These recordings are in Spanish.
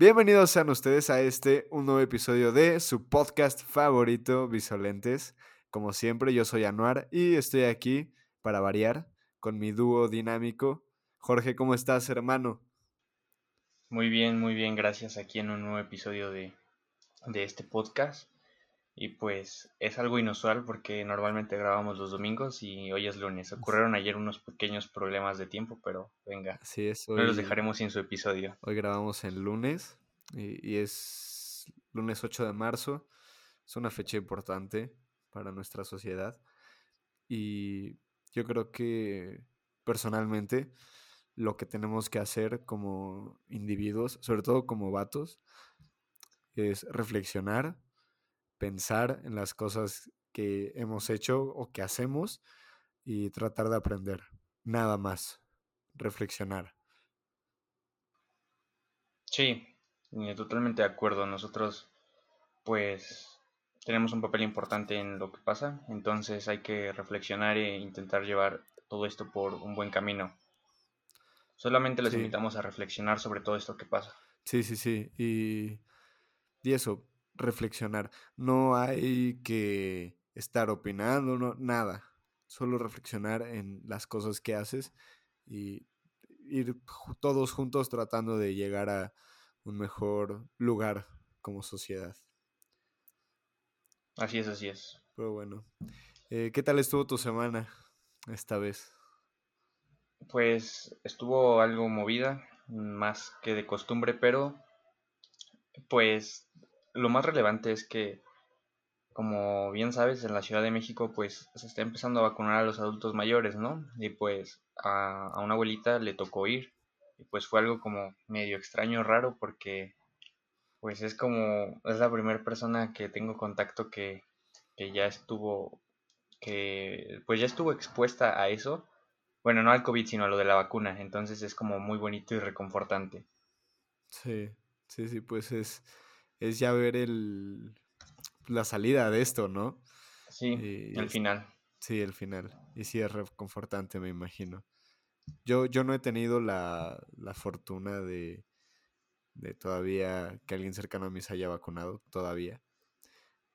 Bienvenidos sean ustedes a este, un nuevo episodio de su podcast favorito, Visolentes. Como siempre, yo soy Anuar y estoy aquí para variar con mi dúo dinámico. Jorge, ¿cómo estás, hermano? Muy bien, muy bien, gracias. Aquí en un nuevo episodio de, de este podcast. Y pues es algo inusual porque normalmente grabamos los domingos y hoy es lunes. Ocurrieron ayer unos pequeños problemas de tiempo, pero venga. Así es. no los dejaremos sin su episodio. Hoy grabamos en lunes y, y, es lunes 8 de marzo. Es una fecha importante para nuestra sociedad. Y yo creo que personalmente lo que tenemos que hacer como individuos, sobre todo como vatos, es reflexionar pensar en las cosas que hemos hecho o que hacemos y tratar de aprender. Nada más. Reflexionar. Sí, eh, totalmente de acuerdo. Nosotros, pues, tenemos un papel importante en lo que pasa, entonces hay que reflexionar e intentar llevar todo esto por un buen camino. Solamente les invitamos a reflexionar sobre todo esto que pasa. Sí, sí, sí. Y, y eso, reflexionar. No hay que estar opinando, no, nada. Solo reflexionar en las cosas que haces y ir todos juntos tratando de llegar a un mejor lugar como sociedad. Así es, así es. Pero bueno, eh, ¿qué tal estuvo tu semana esta vez? Pues estuvo algo movida, más que de costumbre, pero pues lo más relevante es que, como bien sabes, en la Ciudad de México pues se está empezando a vacunar a los adultos mayores, ¿no? Y pues a, una abuelita le tocó ir. Y pues fue algo como medio extraño, raro, porque pues es como, es la primera persona que tengo contacto que, que ya estuvo, que pues ya estuvo expuesta a eso. Bueno, no al COVID, sino a lo de la vacuna. Entonces es como muy bonito y reconfortante. Sí, sí, sí, pues es es ya ver el, la salida de esto, ¿no? Sí, el final. Sí, el final. Y sí es reconfortante, me imagino. Yo, yo no he tenido la, la fortuna de, de todavía que alguien cercano a mí se haya vacunado, todavía.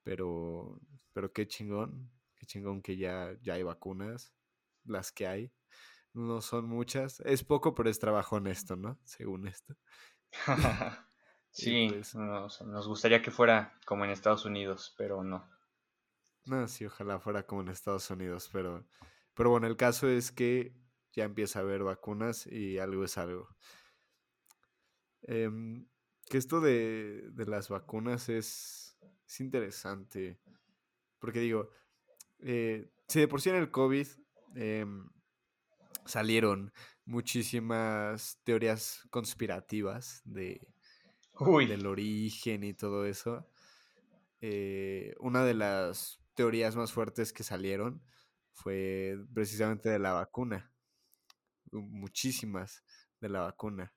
Pero, pero qué chingón, qué chingón que ya, ya hay vacunas, las que hay. No son muchas, es poco, pero es trabajo honesto, ¿no? Según esto. Sí, pues nos, gustaría que fuera como en Estados Unidos, pero no. No, sí, ojalá fuera como en Estados Unidos, pero, pero bueno, el caso es que ya empieza a haber vacunas y algo es algo. Em, que esto de, de las vacunas es, es, interesante, porque digo, eh, si de por sí en el COVID em, salieron muchísimas teorías conspirativas de del origen y todo eso. Eh, una de las teorías más fuertes que salieron fue precisamente de la vacuna. Muchísimas de la vacuna.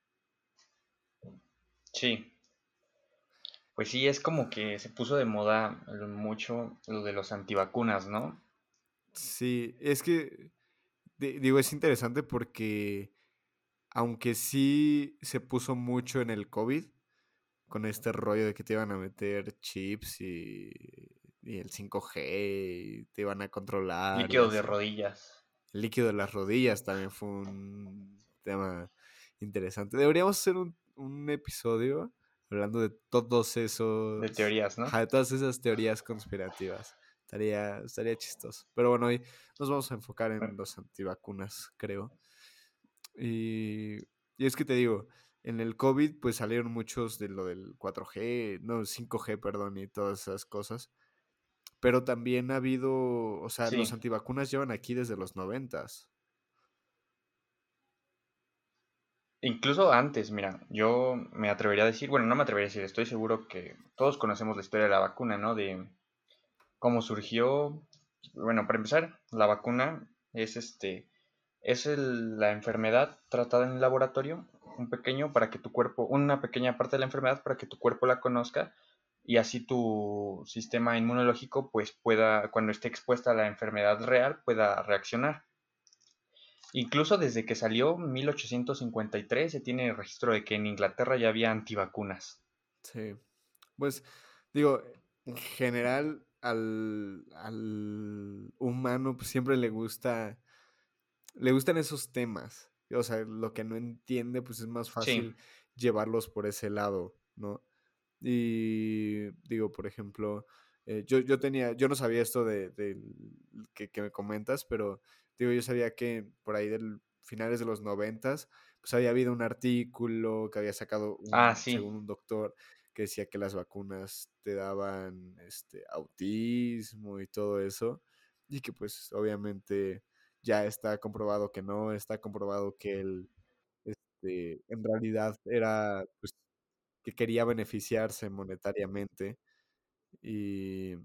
Sí. Pues sí, es como que se puso de moda mucho lo de los antivacunas, ¿no? Sí, es que, digo, es interesante porque aunque sí se puso mucho en el COVID, con este rollo de que te iban a meter chips y, el 5G y te iban a controlar. Líquido de rodillas. El líquido de las rodillas también fue un tema interesante. Deberíamos hacer un, un episodio hablando de todos esos... De teorías, ¿no? de todas esas teorías conspirativas. Estaría, estaría chistoso. Pero bueno, hoy nos vamos a enfocar en los antivacunas, creo. Y, y es que te digo, en el COVID pues salieron muchos de lo del 4G, no, 5G, perdón, y todas esas cosas. Pero también ha habido, o sea, los antivacunas llevan aquí desde los noventas. Incluso antes, mira, yo me atrevería a decir, bueno, no me atrevería a decir, estoy seguro que todos conocemos la historia de la vacuna, ¿no? De cómo surgió. Bueno, para empezar, la vacuna es este, es la enfermedad tratada en el laboratorio un pequeño para que tu cuerpo, una pequeña parte de la enfermedad para que tu cuerpo la conozca y así tu sistema inmunológico pues pueda, cuando esté expuesta a la enfermedad real, pueda reaccionar. incluso desde que salió 1853 se tiene registro de que en Inglaterra ya había antivacunas. Sí, pues digo, en general al, al humano pues, siempre le gusta, le gustan esos temas. O sea, lo que no entiende, pues es más fácil llevarlos por ese lado, ¿no? Y digo, por ejemplo, eh, yo, yo tenía, yo no sabía esto de, que, que, me comentas, pero digo, yo sabía que por ahí del finales de los noventas, pues había habido un artículo que había sacado un, ah, según un doctor que decía que las vacunas te daban este autismo y todo eso y que pues obviamente ya está comprobado que no, está comprobado que él este, en realidad era pues que quería beneficiarse monetariamente y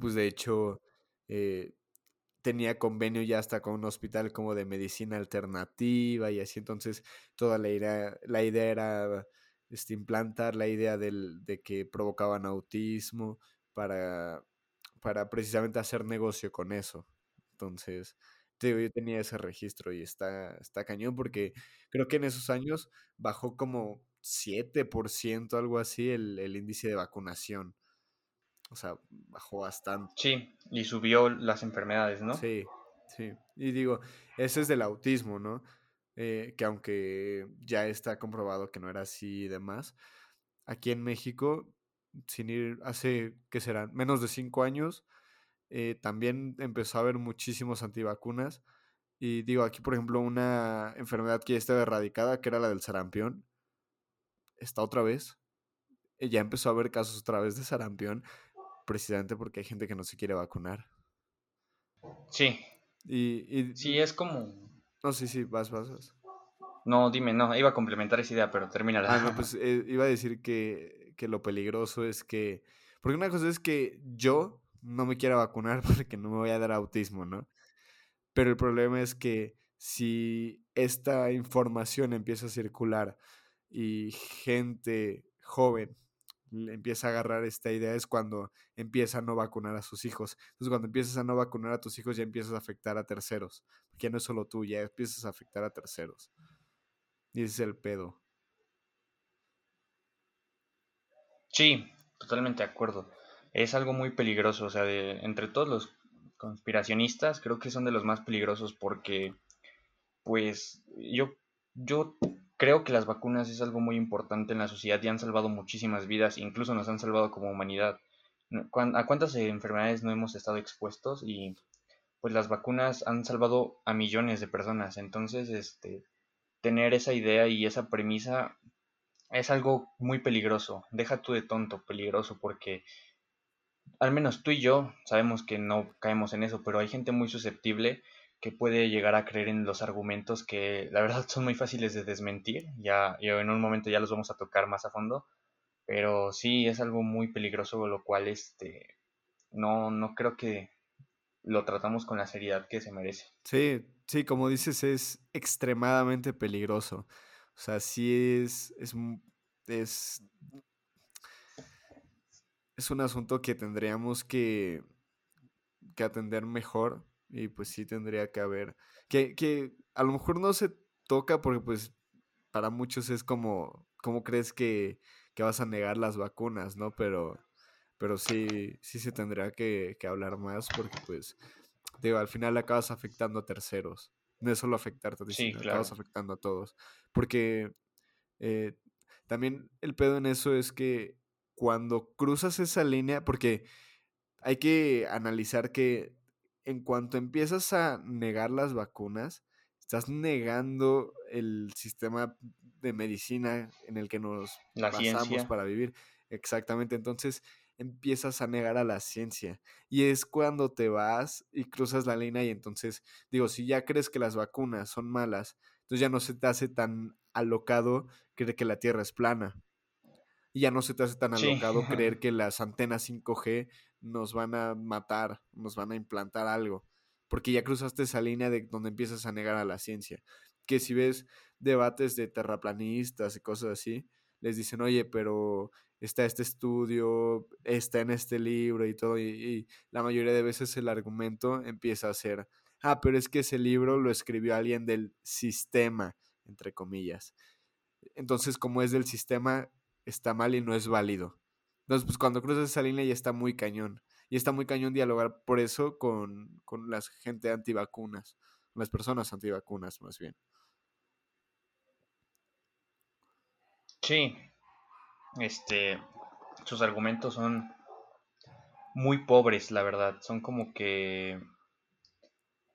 pues de hecho eh, tenía convenio ya hasta con un hospital como de medicina alternativa y así entonces toda la idea, la idea era este, implantar la idea del, de que provocaban autismo para, para precisamente hacer negocio con eso. Entonces, yo tenía ese registro y está, está cañón porque creo que en esos años bajó como 7%, algo así, el, el índice de vacunación. O sea, bajó bastante. Sí, y subió las enfermedades, ¿no? Sí, sí. Y digo, ese es del autismo, ¿no? Eh, que aunque ya está comprobado que no era así y demás, aquí en México, sin ir hace, ¿qué serán? Menos de cinco años, eh, también empezó a haber muchísimos antivacunas. Y digo, aquí por ejemplo, una enfermedad que ya estaba erradicada, que era la del sarampión, está otra vez. Ya empezó a haber casos otra vez de sarampión, precisamente porque hay gente que no se quiere vacunar. Sí. Y, y sí, es como... No, sí, sí, vas, vas, vas. No, dime, no, iba a complementar esa idea, pero termina Ah, no, pues eh, iba a decir que, que lo peligroso es que... Porque una cosa es que yo no me quiera vacunar porque no me voy a dar autismo, ¿no? Pero el problema es que si esta información empieza a circular y gente joven empieza a agarrar esta idea es cuando empieza a no vacunar a sus hijos. Entonces cuando empiezas a no vacunar a tus hijos ya empiezas a afectar a terceros. Porque ya no es solo tú, ya empiezas a afectar a terceros. Y ese es el pedo. Sí, totalmente de acuerdo. Es algo muy peligroso, o sea, de, entre todos los conspiracionistas creo que son de los más peligrosos porque pues yo yo creo que las vacunas es algo muy importante en la sociedad y han salvado muchísimas vidas, incluso nos han salvado como humanidad. ¿A cuántas enfermedades no hemos estado expuestos? Y pues las vacunas han salvado a millones de personas. Entonces, este, tener esa idea y esa premisa es algo muy peligroso. Deja tú de tonto, peligroso, porque al menos tú y yo sabemos que no caemos en eso, pero hay gente muy susceptible que puede llegar a creer en los argumentos que la verdad son muy fáciles de desmentir, ya, en un momento ya los vamos a tocar más a fondo, pero sí es algo muy peligroso, lo cual este, no, no creo que lo tratamos con la seriedad que se merece. Sí, sí, como dices, es extremadamente peligroso. O sea, sí es, es, es, es un asunto que tendríamos que, que atender mejor y pues sí tendría que haber. Que, que a lo mejor no se toca porque pues para muchos es como, ¿cómo crees que, que vas a negar las vacunas, no? Pero, pero sí, sí se tendría que, que hablar más porque pues, digo, al final acabas afectando a terceros. No es solo afectarte, sí, acabas afectando a todos. Porque eh, también el pedo en eso es que cuando cruzas esa línea, porque hay que analizar que en cuanto empiezas a negar las vacunas, estás negando el sistema de medicina en el que nos basamos para vivir. Exactamente, entonces empiezas a negar a la ciencia. Y es cuando te vas y cruzas la línea y entonces, digo, si ya crees que las vacunas son malas, entonces ya no se te hace tan alocado creer que la Tierra es plana. Y ya no se te hace tan alocado creer que las antenas 5G nos van a matar, nos van a implantar algo, porque ya cruzaste esa línea de donde empiezas a negar a la ciencia. Que si ves debates de terraplanistas y cosas así, les dicen, oye, pero está este estudio, está en este libro y todo, y, la mayoría de veces el argumento empieza a ser, ah, pero es que ese libro lo escribió alguien del sistema, entre comillas. Entonces, como es del sistema, está mal y no es válido. Entonces, pues cuando cruzas esa línea ya está muy cañón. Y está muy cañón dialogar por eso con, con la gente antivacunas, las personas antivacunas más bien. Sí, este, sus argumentos son muy pobres, la verdad. Son como que,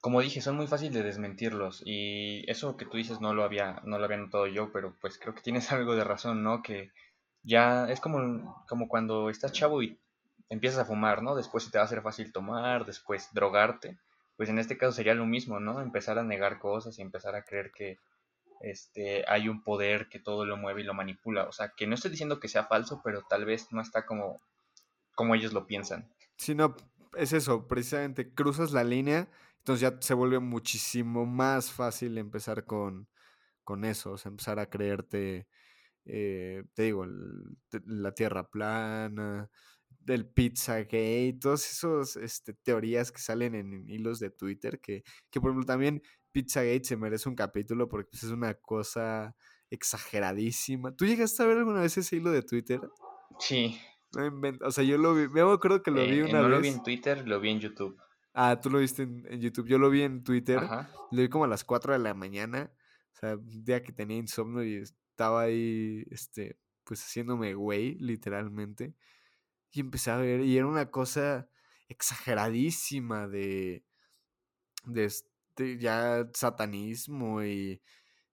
como dije, son muy fáciles de desmentirlos. Y eso que tú dices no lo había, no lo había notado yo, pero pues creo que tienes algo de razón, ¿no? Que ya es como, como cuando estás chavo y empiezas a fumar, ¿no? Después se te va a hacer fácil tomar, después drogarte. Pues en este caso sería lo mismo, ¿no? Empezar a negar cosas y empezar a creer que este, hay un poder que todo lo mueve y lo manipula. O sea, que no estoy diciendo que sea falso, pero tal vez no está como, como ellos lo piensan. Sí, no, es eso, precisamente cruzas la línea, entonces ya se vuelve muchísimo más fácil empezar con, con eso, o sea, empezar a creerte, eh, te digo, la tierra plana, del Pizzagate, todas esas este, teorías que salen en, hilos de Twitter, que, que por ejemplo también Pizzagate se merece un capítulo porque pues, es una cosa exageradísima. ¿Tú llegaste a ver alguna vez ese hilo de Twitter? Sí. o sea, yo lo vi, me acuerdo que lo vi eh, una no vez. lo vi en Twitter, lo vi en YouTube. Ah, tú lo viste en, YouTube. Yo lo vi en Twitter. Lo vi como a las 4 de la mañana. O sea, un día que tenía insomnio y estaba ahí, este, pues haciéndome güey, literalmente. Y empecé a ver, y era una cosa exageradísima de, de este, ya satanismo y,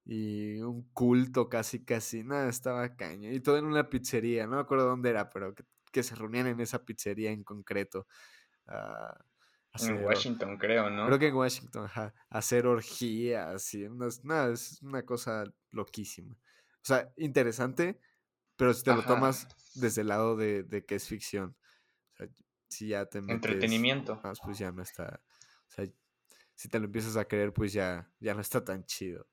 y un culto casi, casi, nada, estaba caño. Y todo en una pizzería, no me acuerdo dónde era, pero que, se reunían en esa pizzería en concreto. en Washington, creo, ¿no? Creo que en Washington, ajá. Hacer orgías y nada, es una cosa loquísima. O sea, interesante, pero si te lo tomas desde el lado de, que es ficción. O sea, si ya te metes Entretenimiento. Más, pues ya no está. O sea, si te lo empiezas a creer, pues ya, ya no está tan chido.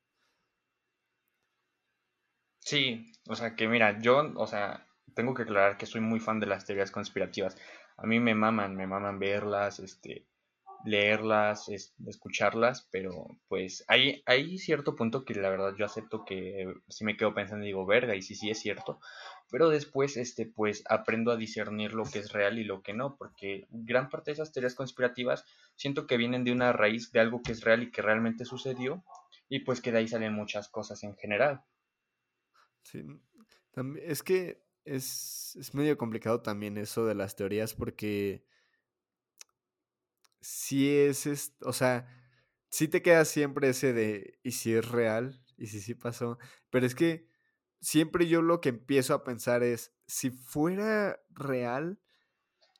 Sí, o sea que mira, yo, o sea, tengo que aclarar que soy muy fan de las teorías conspirativas. A mí me maman, me maman verlas, este, leerlas, escucharlas, pero pues hay, hay cierto punto que la verdad yo acepto que si me quedo pensando digo, verga, y sí, sí es cierto, pero después, este, pues aprendo a discernir lo que es real y lo que no, porque gran parte de esas teorías conspirativas siento que vienen de una raíz de algo que es real y que realmente sucedió, y pues que de ahí salen muchas cosas en general. Sí, es que es, es medio complicado también eso de las teorías porque si es, o sea, sí te queda siempre ese de, ¿y si es real? ¿Y si sí pasó? Pero es que siempre yo lo que empiezo a pensar es, si fuera real,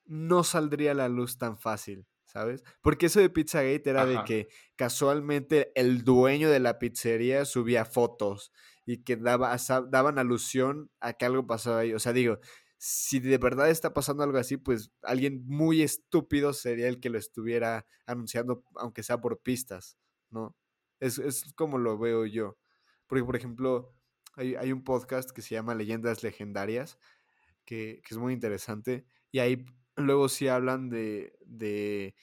no saldría a la luz tan fácil, ¿sabes? Porque eso de Pizzagate era de que casualmente el dueño de la pizzería subía fotos y que daba, daban alusión a que algo pasaba ahí. O sea, digo, si de verdad está pasando algo así, pues alguien muy estúpido sería el que lo estuviera anunciando, aunque sea por pistas, ¿no? Es, como lo veo yo. Porque, por ejemplo, hay, un podcast que se llama Leyendas Legendarias, que, es muy interesante, y ahí luego sí hablan de, de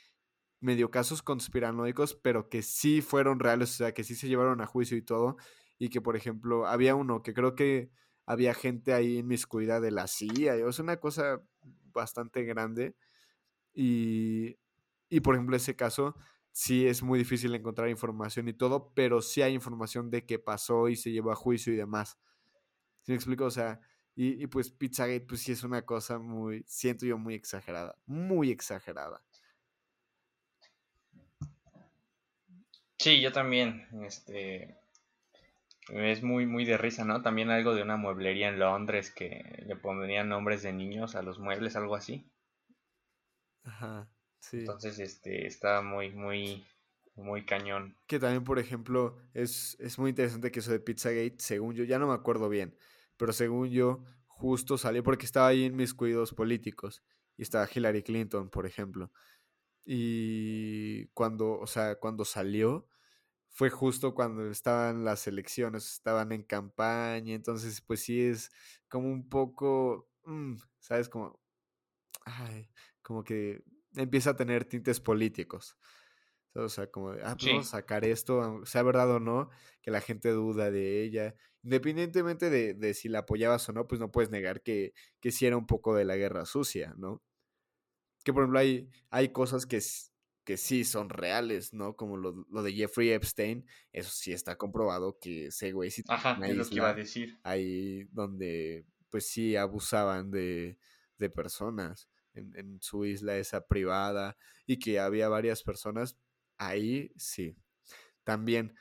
medio casos conspiranoicos, pero que sí fueron reales, o sea, que sí se llevaron a juicio y todo, y que, por ejemplo, había uno que creo que había gente ahí en miscuida de la CIA, es una cosa bastante grande. Y, y por ejemplo, ese caso, sí es muy difícil encontrar información y todo, pero sí hay información de qué pasó y se llevó a juicio y demás. ¿Sí me explico? O sea, y, y pues Pizzagate, pues sí es una cosa muy, siento yo, muy exagerada, muy exagerada. Sí, yo también, este, es muy, muy de risa, ¿no? También algo de una mueblería en Londres que le pondrían nombres de niños a los muebles, algo así. Ajá, sí. Entonces, este, está muy, muy, muy cañón. Que también, por ejemplo, es, es muy interesante que eso de Pizzagate, según yo, ya no me acuerdo bien, pero según yo, justo salió porque estaba ahí en mis cuidados políticos y estaba Hillary Clinton, por ejemplo. Y cuando, o sea, cuando salió, fue justo cuando estaban las elecciones, estaban en campaña, entonces pues sí es como un poco, mm, ¿sabes? Como, ay, como que empieza a tener tintes políticos. O sea, como de, ah, pues vamos a sacar esto, sea verdad o no, que la gente duda de ella. Independientemente de, de si la apoyabas o no, pues no puedes negar que, que sí era un poco de la guerra sucia, ¿no? Que por ejemplo hay, hay cosas que, que sí son reales, ¿no? Como lo, de Jeffrey Epstein, eso sí está comprobado que ese güey sí Ajá, es lo que iba a decir. Ahí donde pues sí abusaban de, de personas en, en, su isla esa privada y que había varias personas, ahí sí. También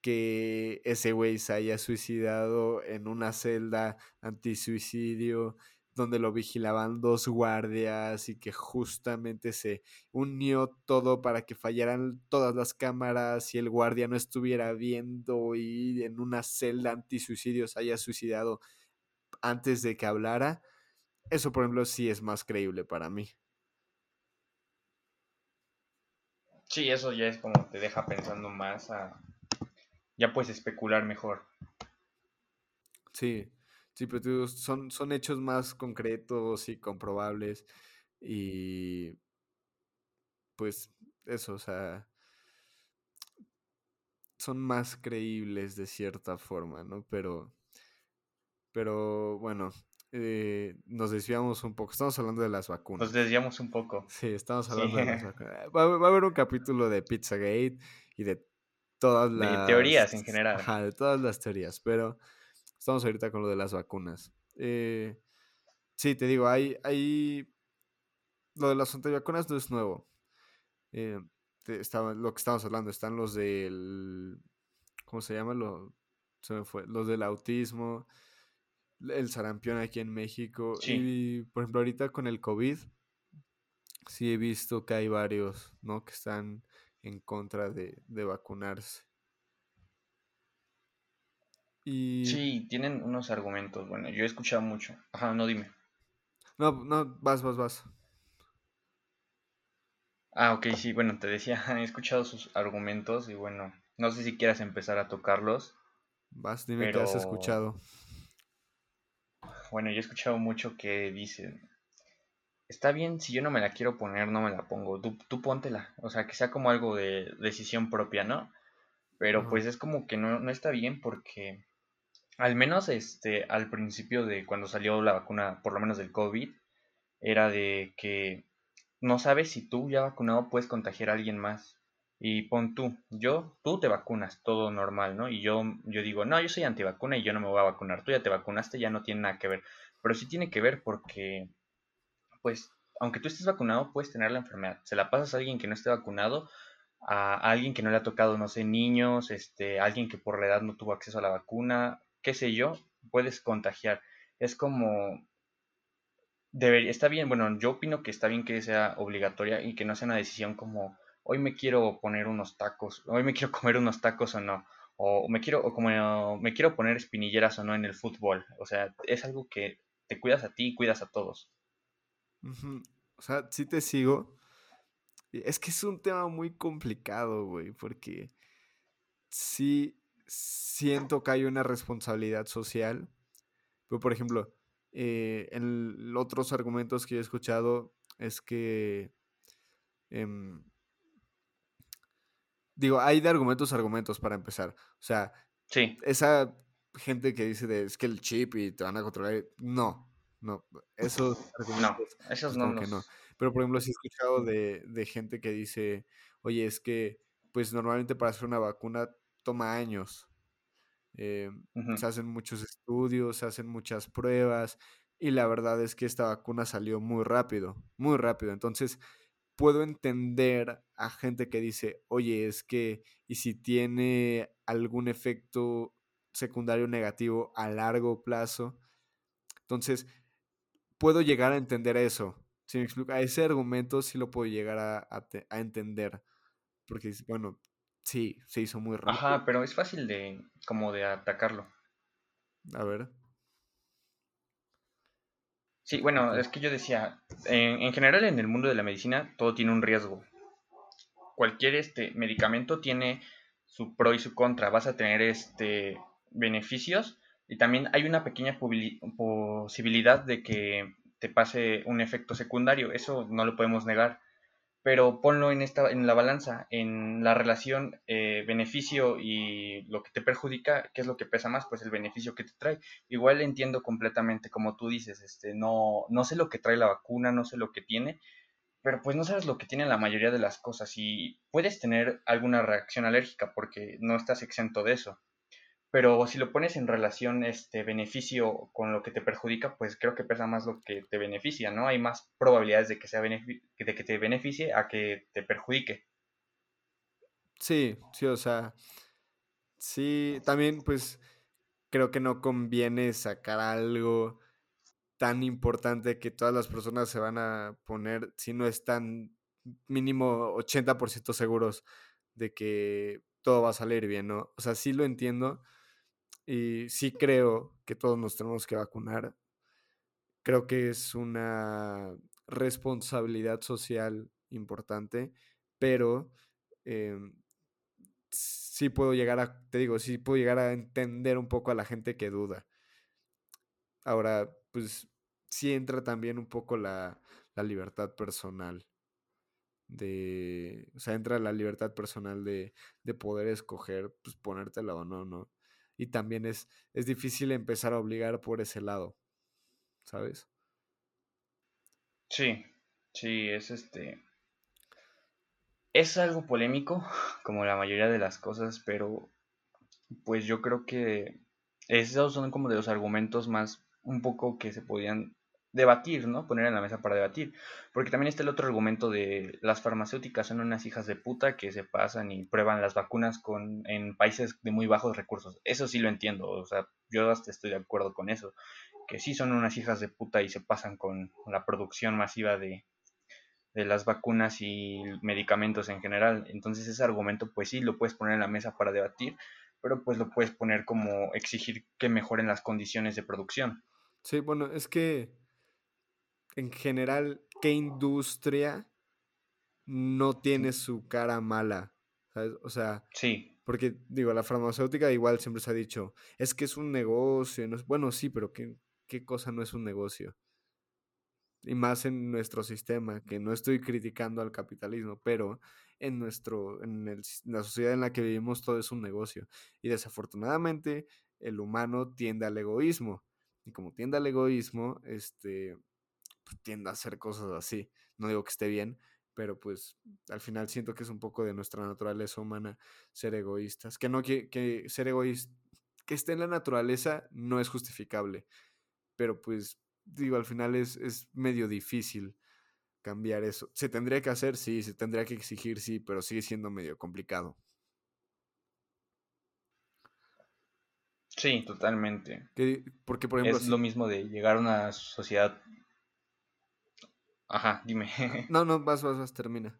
que ese güey se haya suicidado en una celda antisuicidio donde lo vigilaban dos guardias y que justamente se unió todo para que fallaran todas las cámaras y el guardia no estuviera viendo y en una celda antisuicidio se haya suicidado antes de que hablara, eso por ejemplo sí es más creíble para mí. Sí, eso ya es como te deja pensando más a... Ya puedes especular mejor. Sí, Sí, pero son, son hechos más concretos y comprobables. Y pues eso, o sea, son más creíbles de cierta forma, ¿no? Pero, pero bueno, eh, nos desviamos un poco. Estamos hablando de las vacunas. Nos desviamos un poco. Sí, estamos hablando de las vacunas. Va, a haber un capítulo de Pizzagate y de todas las... De teorías en general. Ajá, de todas las teorías, pero Estamos ahorita con lo de las vacunas. Eh, sí, te digo, hay, hay... Lo de las antivacunas no es nuevo. Eh, estaba, lo que estamos hablando, están los del... ¿Cómo se llama? Lo, se me fue. Los del autismo, el sarampión aquí en México. Y, por ejemplo, ahorita con el COVID, sí he visto que hay varios, ¿no? Que están en contra de, de vacunarse. Sí, tienen unos argumentos. Bueno, yo he escuchado mucho. Ajá, no dime. No, no, vas, vas, vas. Ah, ok, sí, bueno, te decía, he escuchado sus argumentos y bueno, no sé si quieras empezar a tocarlos. Vas, dime qué has escuchado. Bueno, yo he escuchado mucho que dicen, está bien, si yo no me la quiero poner, no me la pongo, tú, tú póntela, o sea, que sea como algo de decisión propia, ¿no? Pero pues es como que no, no está bien porque al menos este, al principio de cuando salió la vacuna, por lo menos del COVID, era de que no sabes si tú ya vacunado puedes contagiar a alguien más. Y pon tú, yo, tú te vacunas, todo normal, ¿no? Y yo, yo digo, no, yo soy antivacuna y yo no me voy a vacunar. Tú ya te vacunaste, ya no tiene nada que ver. Pero sí tiene que ver porque, pues, aunque tú estés vacunado, puedes tener la enfermedad. Se la pasas a alguien que no esté vacunado, a alguien que no le ha tocado, no sé, niños, este, alguien que por la edad no tuvo acceso a la vacuna, qué sé yo, puedes contagiar. Es como, debería, está bien, bueno, yo opino que está bien que sea obligatoria y que no sea una decisión como, hoy me quiero poner unos tacos, hoy me quiero comer unos tacos o no, o me quiero, o como me quiero poner espinilleras o no en el fútbol. O sea, es algo que te cuidas a ti y cuidas a todos. O sea, sí te sigo. Es que es un tema muy complicado, güey, porque sí, siento que hay una responsabilidad social. Pero, por ejemplo, eh, en otros argumentos que he escuchado es que... Em, digo, hay de argumentos argumentos para empezar. O sea, sí. esa gente que dice de, es que el chip y te van a controlar. No, no. Esos argumentos. No, esos no, no. Pero, por ejemplo, sí he escuchado de, de gente que dice, oye, es que, pues normalmente para hacer una vacuna toma años. Eh, se hacen muchos estudios, se hacen muchas pruebas y la verdad es que esta vacuna salió muy rápido, muy rápido. Entonces, puedo entender a gente que dice, oye, es que, ¿y si tiene algún efecto secundario negativo a largo plazo? Entonces, puedo llegar a entender eso. Si me explico, a ese argumento sí lo puedo llegar a, a entender. Porque, bueno, Sí, se hizo muy rápido. Ajá, pero es fácil de como de atacarlo. A ver. Sí, bueno, es que yo decía, en, general en el mundo de la medicina todo tiene un riesgo. Cualquier este medicamento tiene su pro y su contra. Vas a tener este beneficios y también hay una pequeña posibilidad de que te pase un efecto secundario. Eso no lo podemos negar. Pero ponlo en, esta, en la balanza, en la relación eh, beneficio y lo que te perjudica, ¿qué es lo que pesa más? Pues el beneficio que te trae. Igual entiendo completamente, como tú dices, este, no, no sé lo que trae la vacuna, no sé lo que tiene, pero pues no sabes lo que tiene la mayoría de las cosas y puedes tener alguna reacción alérgica porque no estás exento de eso. Pero si lo pones en relación este beneficio con lo que te perjudica, pues creo que pesa más lo que te beneficia, ¿no? Hay más probabilidades de que, sea de que te beneficie a que te perjudique. Sí, sí, o sea, sí, también pues creo que no conviene sacar algo tan importante que todas las personas se van a poner si no están mínimo 80% seguros de que todo va a salir bien, ¿no? O sea, sí lo entiendo, y sí creo que todos nos tenemos que vacunar. Creo que es una responsabilidad social importante, pero em, sí puedo llegar a, te digo, sí puedo llegar a entender un poco a la gente que duda. Ahora, pues sí entra también un poco la, la libertad personal de, o sea, entra la libertad personal de, de poder escoger, pues ponértela o no, ¿no? Y también es, es difícil empezar a obligar por ese lado, ¿sabes? Sí, sí, es este... Es algo polémico, como la mayoría de las cosas, pero pues yo creo que esos son como de los argumentos más un poco que se podían debatir, ¿no? Poner en la mesa para debatir. Porque también está el otro argumento de las farmacéuticas son unas hijas de puta que se pasan y prueban las vacunas con, en países de muy bajos recursos. Eso sí lo entiendo, o sea, yo hasta estoy de acuerdo con eso. Que sí son unas hijas de puta y se pasan con la producción masiva de, de las vacunas y medicamentos en general. Entonces ese argumento pues sí lo puedes poner en la mesa para debatir, pero pues lo puedes poner como exigir que mejoren las condiciones de producción. Sí, bueno, es que en general, ¿qué industria no tiene su cara mala? ¿Sabes? O sea, sí. Porque, digo, la farmacéutica igual siempre se ha dicho, es que es un negocio. Bueno, sí, pero ¿qué, ¿qué cosa no es un negocio? Y más en nuestro sistema, que no estoy criticando al capitalismo, pero en, nuestro, en, el, en la sociedad en la que vivimos todo es un negocio. Y desafortunadamente el humano tiende al egoísmo. Y como tiende al egoísmo, este, pues, tienda a hacer cosas así. No digo que esté bien, pero pues al final siento que es un poco de nuestra naturaleza humana ser egoístas. Que no que, que ser egoísta, que esté en la naturaleza no es justificable, pero pues digo, al final es, es medio difícil cambiar eso. Se tendría que hacer, sí, se tendría que exigir, sí, pero sigue siendo medio complicado. Sí, totalmente. porque, por ejemplo, es lo mismo de llegar a una sociedad Ajá, dime. no, no, vas, vas, vas, termina.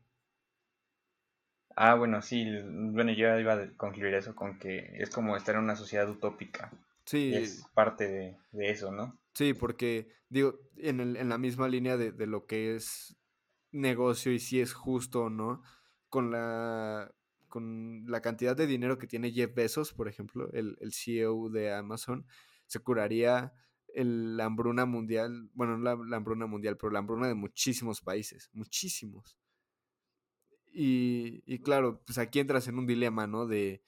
Ah, bueno, sí, bueno, yo iba a concluir eso con que es como estar en una sociedad utópica. Sí. Es parte de, eso, ¿no? Sí, porque, digo, en, el, en la misma línea de, lo que es negocio y si es justo o no, con la, con la cantidad de dinero que tiene Jeff Bezos, por ejemplo, el, el CEO de Amazon, se curaría la hambruna mundial, bueno, no la, hambruna mundial, pero la hambruna de muchísimos países, muchísimos. Y, claro, pues aquí entras en un dilema, ¿no? De,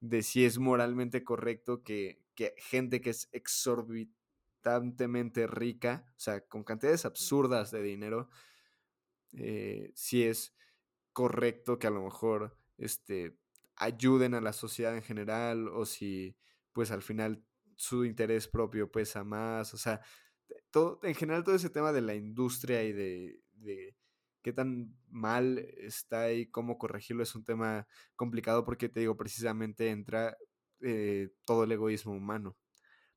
de si es moralmente correcto que, gente que es exorbitantemente rica, o sea, con cantidades absurdas de dinero, eh, si es correcto que a lo mejor este, ayuden a la sociedad en general o si pues al final su interés propio pesa más, o sea, todo, en general todo ese tema de la industria y de, qué tan mal está y cómo corregirlo es un tema complicado porque te digo, precisamente entra eh, todo el egoísmo humano.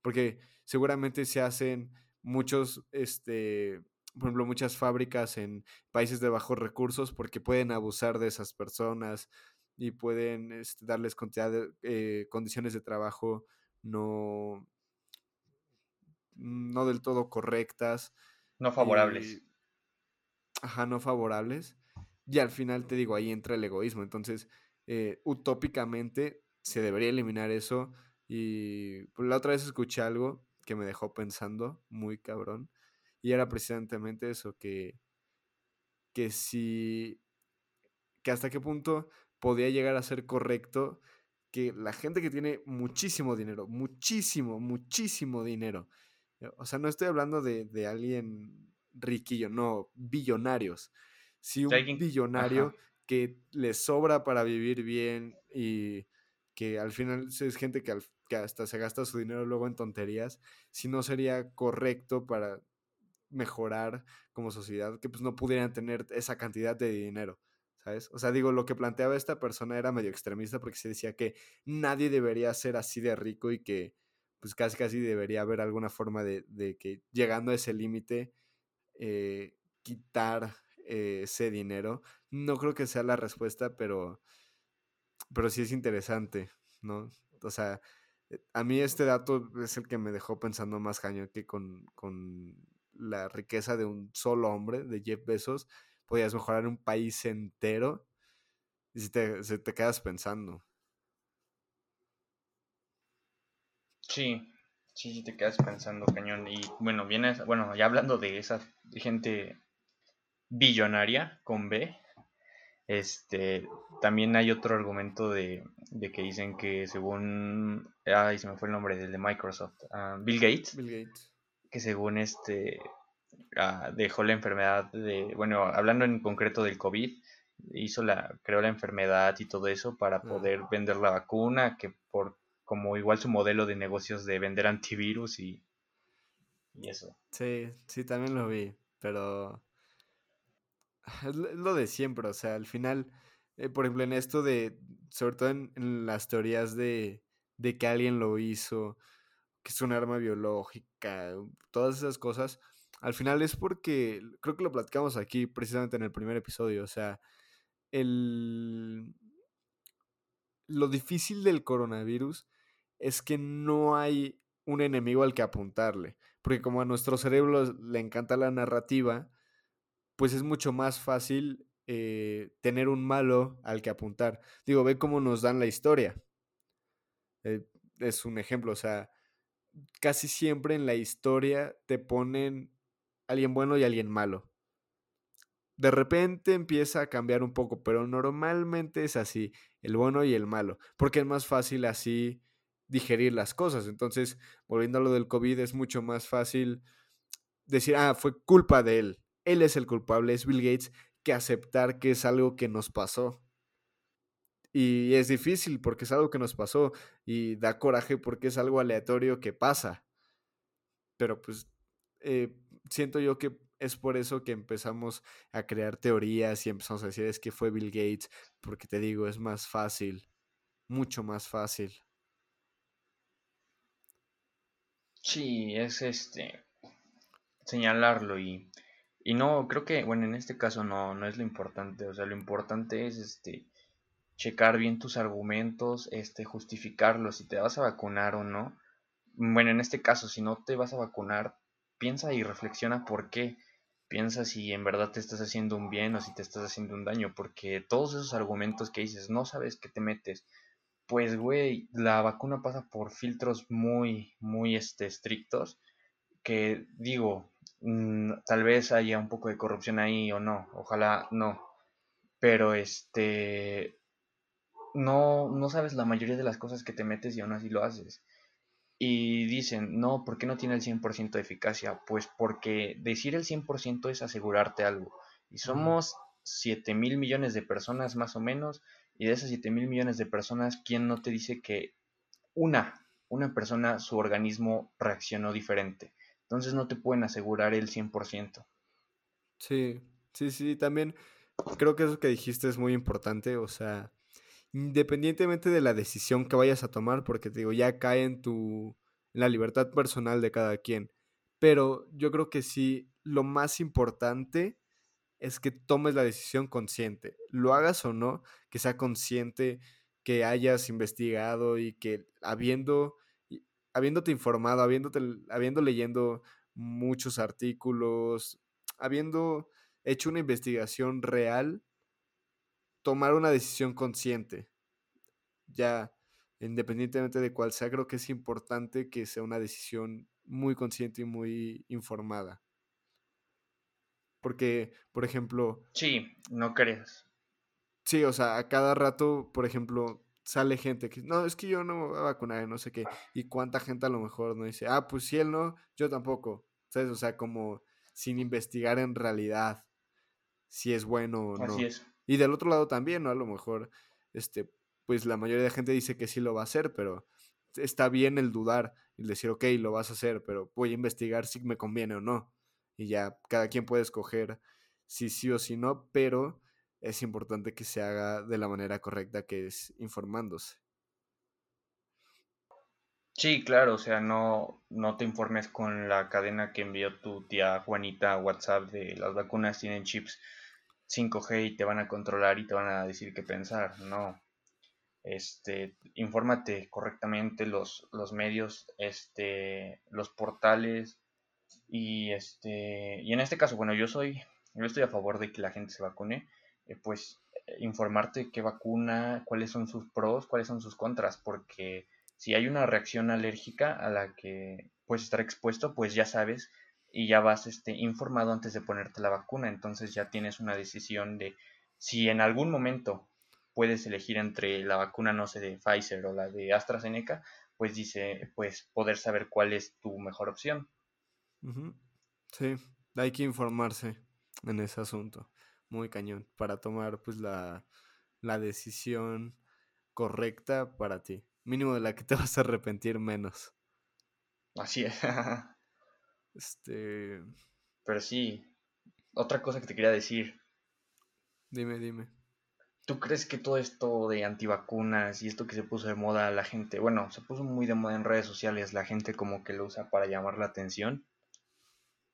Porque seguramente se hacen muchos, este, por ejemplo, muchas fábricas en países de bajos recursos porque pueden abusar de esas personas y pueden este, darles eh, condiciones de trabajo no, no del todo correctas. No favorables. ajá, no favorables. Y al final te digo, ahí entra el egoísmo. Entonces, eh, utópicamente se debería eliminar eso. Y pues, la otra vez escuché algo que me dejó pensando, muy cabrón. Y era precisamente eso, que, que si que hasta qué punto podía llegar a ser correcto que la gente que tiene muchísimo dinero, muchísimo, muchísimo dinero, eh, o sea, no estoy hablando de, de alguien riquillo, no, billonarios. Si un billonario que le sobra para vivir bien y que al final es gente que, que hasta se gasta su dinero luego en tonterías, si no sería correcto para mejorar como sociedad que pues no pudieran tener esa cantidad de dinero. ¿Sabes? O sea, digo, lo que planteaba esta persona era medio extremista porque se decía que nadie debería ser así de rico y que pues casi casi debería haber alguna forma de, que llegando a ese límite eh, quitar eh, ese dinero. No creo que sea la respuesta, pero, pero sí es interesante, ¿no? O sea, eh, a mí este dato es el que me dejó pensando más cañón que con, con la riqueza de un solo hombre, de Jeff Bezos, podías mejorar un país entero y si te, te quedas pensando. Sí, sí, sí te quedas pensando, cañón. Y bueno, vienes, bueno, ya hablando de esa gente billonaria con B, este, también hay otro argumento de, que dicen que según, ay, se me fue el nombre del de Microsoft, ah, Bill Gates. Bill Gates. Que según este, Ah, dejó la enfermedad de, bueno, hablando en concreto del COVID, hizo la, creó la enfermedad y todo eso para poder vender la vacuna, que por como igual su modelo de negocios de vender antivirus y, y eso. Sí, sí, también lo vi, pero es lo de siempre, o sea, al final, eh, por ejemplo, en esto de, sobre todo en, en las teorías de, de que alguien lo hizo, que es un arma biológica, todas esas cosas, al final es porque, creo que lo platicamos aquí precisamente en el primer episodio, o sea, el... Lo difícil del coronavirus es que no hay un enemigo al que apuntarle, porque como a nuestro cerebro le encanta la narrativa, pues es mucho más fácil eh, tener un malo al que apuntar. Digo, ve cómo nos dan la historia. Eh, es un ejemplo, o sea, casi siempre en la historia te ponen alguien bueno y alguien malo. De repente empieza a cambiar un poco, pero normalmente es así, el bueno y el malo, porque es más fácil así digerir las cosas. Entonces, volviendo a lo del COVID, es mucho más fácil decir, ah, fue culpa de él, él es el culpable, es Bill Gates, que aceptar que es algo que nos pasó. Y es difícil porque es algo que nos pasó y da coraje porque es algo aleatorio que pasa. Pero pues eh, siento yo que es por eso que empezamos a crear teorías y empezamos a decir es que fue Bill Gates, porque te digo, es más fácil, mucho más fácil. Sí, es este señalarlo y, y no, creo que, bueno, en este caso no, no es lo importante, o sea, lo importante es este checar bien tus argumentos, este, justificarlos, si te vas a vacunar o no. Bueno, en este caso, si no te vas a vacunar, piensa y reflexiona por qué. Piensa si en verdad te estás haciendo un bien o si te estás haciendo un daño, porque todos esos argumentos que dices, no sabes qué te metes, pues güey, la vacuna pasa por filtros muy, muy este, estrictos, que digo, mm, tal vez haya un poco de corrupción ahí o no, ojalá no, pero este, no, no sabes la mayoría de las cosas que te metes y aún así lo haces y dicen, no, ¿por qué no tiene el 100% de eficacia? Pues porque decir el 100% es asegurarte algo. Y somos 7 mil millones de personas más o menos, y de esas 7 mil millones de personas, ¿quién no te dice que una, una persona, su organismo reaccionó diferente? Entonces no te pueden asegurar el 100%. Sí, sí, sí, también creo que eso que dijiste es muy importante, o sea, independientemente de la decisión que vayas a tomar, porque te digo, ya cae en tu en la libertad personal de cada quien. Pero yo creo que sí, lo más importante es que tomes la decisión consciente. Lo hagas o no, que sea consciente, que hayas investigado y que habiendo, habiéndote informado, habiéndote, habiendo leyendo muchos artículos, habiendo hecho una investigación real, tomar una decisión consciente. Ya, independientemente de cuál sea, creo que es importante que sea una decisión muy consciente y muy informada. Porque, por ejemplo... Sí, no creas. Sí, o sea, a cada rato, por ejemplo, sale gente que, no, es que yo no me voy a vacunar, no sé qué. Y cuánta gente a lo mejor no dice, ah, pues si él no, yo tampoco. ¿Sabes? O sea, como sin investigar en realidad si es bueno o no. Así es. Y del otro lado también, ¿no? A lo mejor, este, pues la mayoría de gente dice que sí lo va a hacer, pero está bien el dudar y decir, ok, lo vas a hacer, pero voy a investigar si me conviene o no. Y ya cada quien puede escoger si sí o si no, pero es importante que se haga de la manera correcta, que es informándose. Sí, claro, o sea, no, no te informes con la cadena que envió tu tía Juanita a WhatsApp de las vacunas tienen chips 5G y te van a controlar y te van a decir qué pensar, no. Este, infórmate correctamente los, los medios, este, los portales y este, y en este caso, bueno, yo soy, yo estoy a favor de que la gente se vacune, eh, pues informarte qué vacuna, cuáles son sus pros, cuáles son sus contras, porque si hay una reacción alérgica a la que puedes estar expuesto, pues ya sabes y ya vas este, informado antes de ponerte la vacuna. Entonces ya tienes una decisión de si en algún momento puedes elegir entre la vacuna, no sé, de Pfizer o la de AstraZeneca, pues dice, pues poder saber cuál es tu mejor opción. Sí, hay que informarse en ese asunto, muy cañón, para tomar pues la, la decisión correcta para ti mínimo de la que te vas a arrepentir menos. Así es. este. Pero sí, otra cosa que te quería decir. Dime, dime. ¿Tú crees que todo esto de antivacunas y esto que se puso de moda, la gente, bueno, se puso muy de moda en redes sociales, la gente como que lo usa para llamar la atención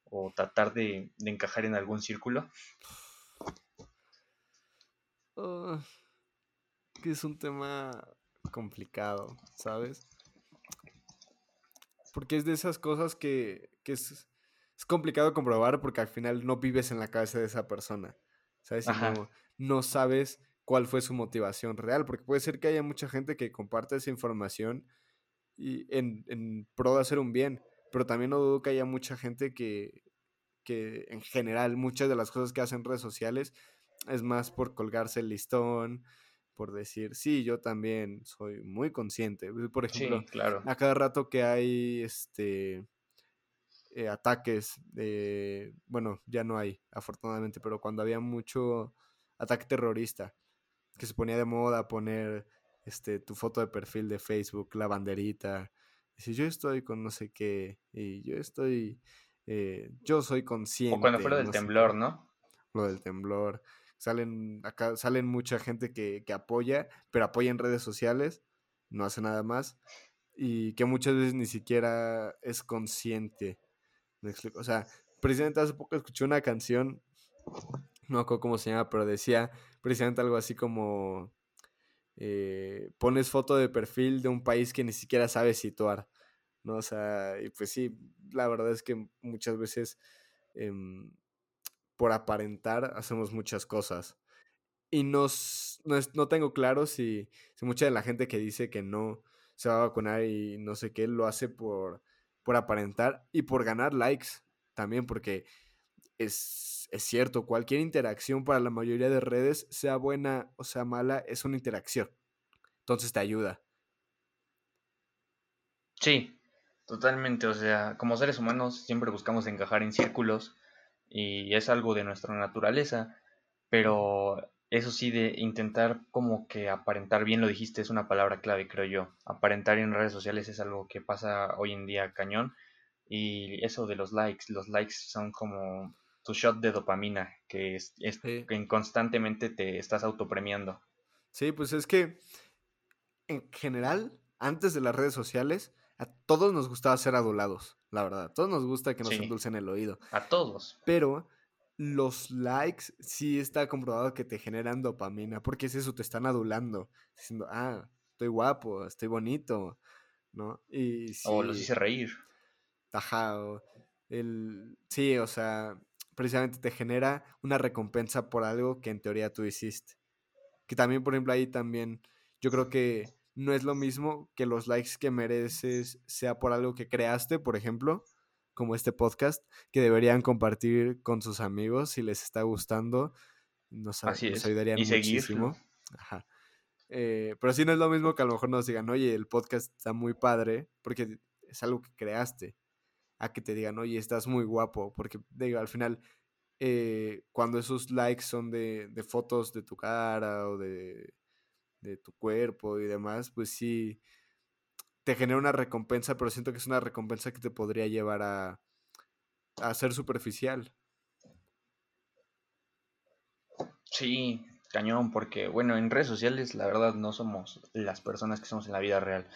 o tratar de, encajar en algún círculo? Ah, que es un tema complicado, ¿sabes? Porque es de esas cosas que, es, complicado comprobar porque al final no vives en la cabeza de esa persona, ¿sabes? no, no sabes cuál fue su motivación real, porque puede ser que haya mucha gente que comparte esa información y en, en pro de hacer un bien, pero también no dudo que haya mucha gente que, que en general muchas de las cosas que hacen redes sociales es más por colgarse el listón, por decir, sí, yo también soy muy consciente. Por ejemplo, claro. a cada rato que hay este eh, ataques, de, bueno, ya no hay, afortunadamente, pero cuando había mucho ataque terrorista, que se ponía de moda poner este, tu foto de perfil de Facebook, la banderita, si yo estoy con no sé qué, y yo estoy, eh, yo soy consciente. O cuando fue lo del temblor, ¿no? Lo del temblor salen acá salen mucha gente que, apoya, pero apoya en redes sociales, no hace nada más, y que muchas veces ni siquiera es consciente. ¿Me explico? O sea, precisamente hace poco escuché una canción, no acuerdo cómo se llama, pero decía precisamente algo así como eh, pones foto de perfil de un país que ni siquiera sabes situar. ¿no? O sea, y pues sí, la verdad es que muchas veces em, por aparentar hacemos muchas cosas. Y nos, no, tengo claro si, mucha de la gente que dice que no se va a vacunar y no sé qué, lo hace por, por aparentar y por ganar likes también, porque es, es cierto, cualquier interacción para la mayoría de redes, sea buena o sea mala, es una interacción. Entonces te ayuda. Sí, totalmente. O sea, como seres humanos siempre buscamos encajar en círculos y es algo de nuestra naturaleza, pero eso sí, de intentar como que aparentar, bien lo dijiste, es una palabra clave, creo yo. Aparentar en redes sociales es algo que pasa hoy en día cañón. Y eso de los likes, los likes son como tu shot de dopamina, que es, que constantemente te estás autopremiando. Sí, pues es que en general, antes de las redes sociales, a todos nos gustaba ser adulados, la verdad. A todos nos gusta que nos endulcen el oído. A todos. Pero los likes sí está comprobado que te generan dopamina, porque es eso, te están adulando, diciendo, ah, estoy guapo, estoy bonito, ¿no? Y O los hice reír. Ajá, el, sí, o sea, precisamente te genera una recompensa por algo que en teoría tú hiciste. Que también, por ejemplo, ahí también, yo creo que no es lo mismo que los likes que mereces sea por algo que creaste, por ejemplo, como este podcast, que deberían compartir con sus amigos si les está gustando. Nos, ayudarían y muchísimo. Ajá. Eh, pero sí no es lo mismo que a lo mejor nos digan, oye, el podcast está muy padre, porque es algo que creaste. A que te digan, oye, estás muy guapo, porque digo, al final, eh, cuando esos likes son de, de, fotos de tu cara o de, de tu cuerpo y demás, pues sí, te genera una recompensa, pero siento que es una recompensa que te podría llevar a, a ser superficial. Sí, cañón, porque bueno, en redes sociales la verdad no somos las personas que somos en la vida real.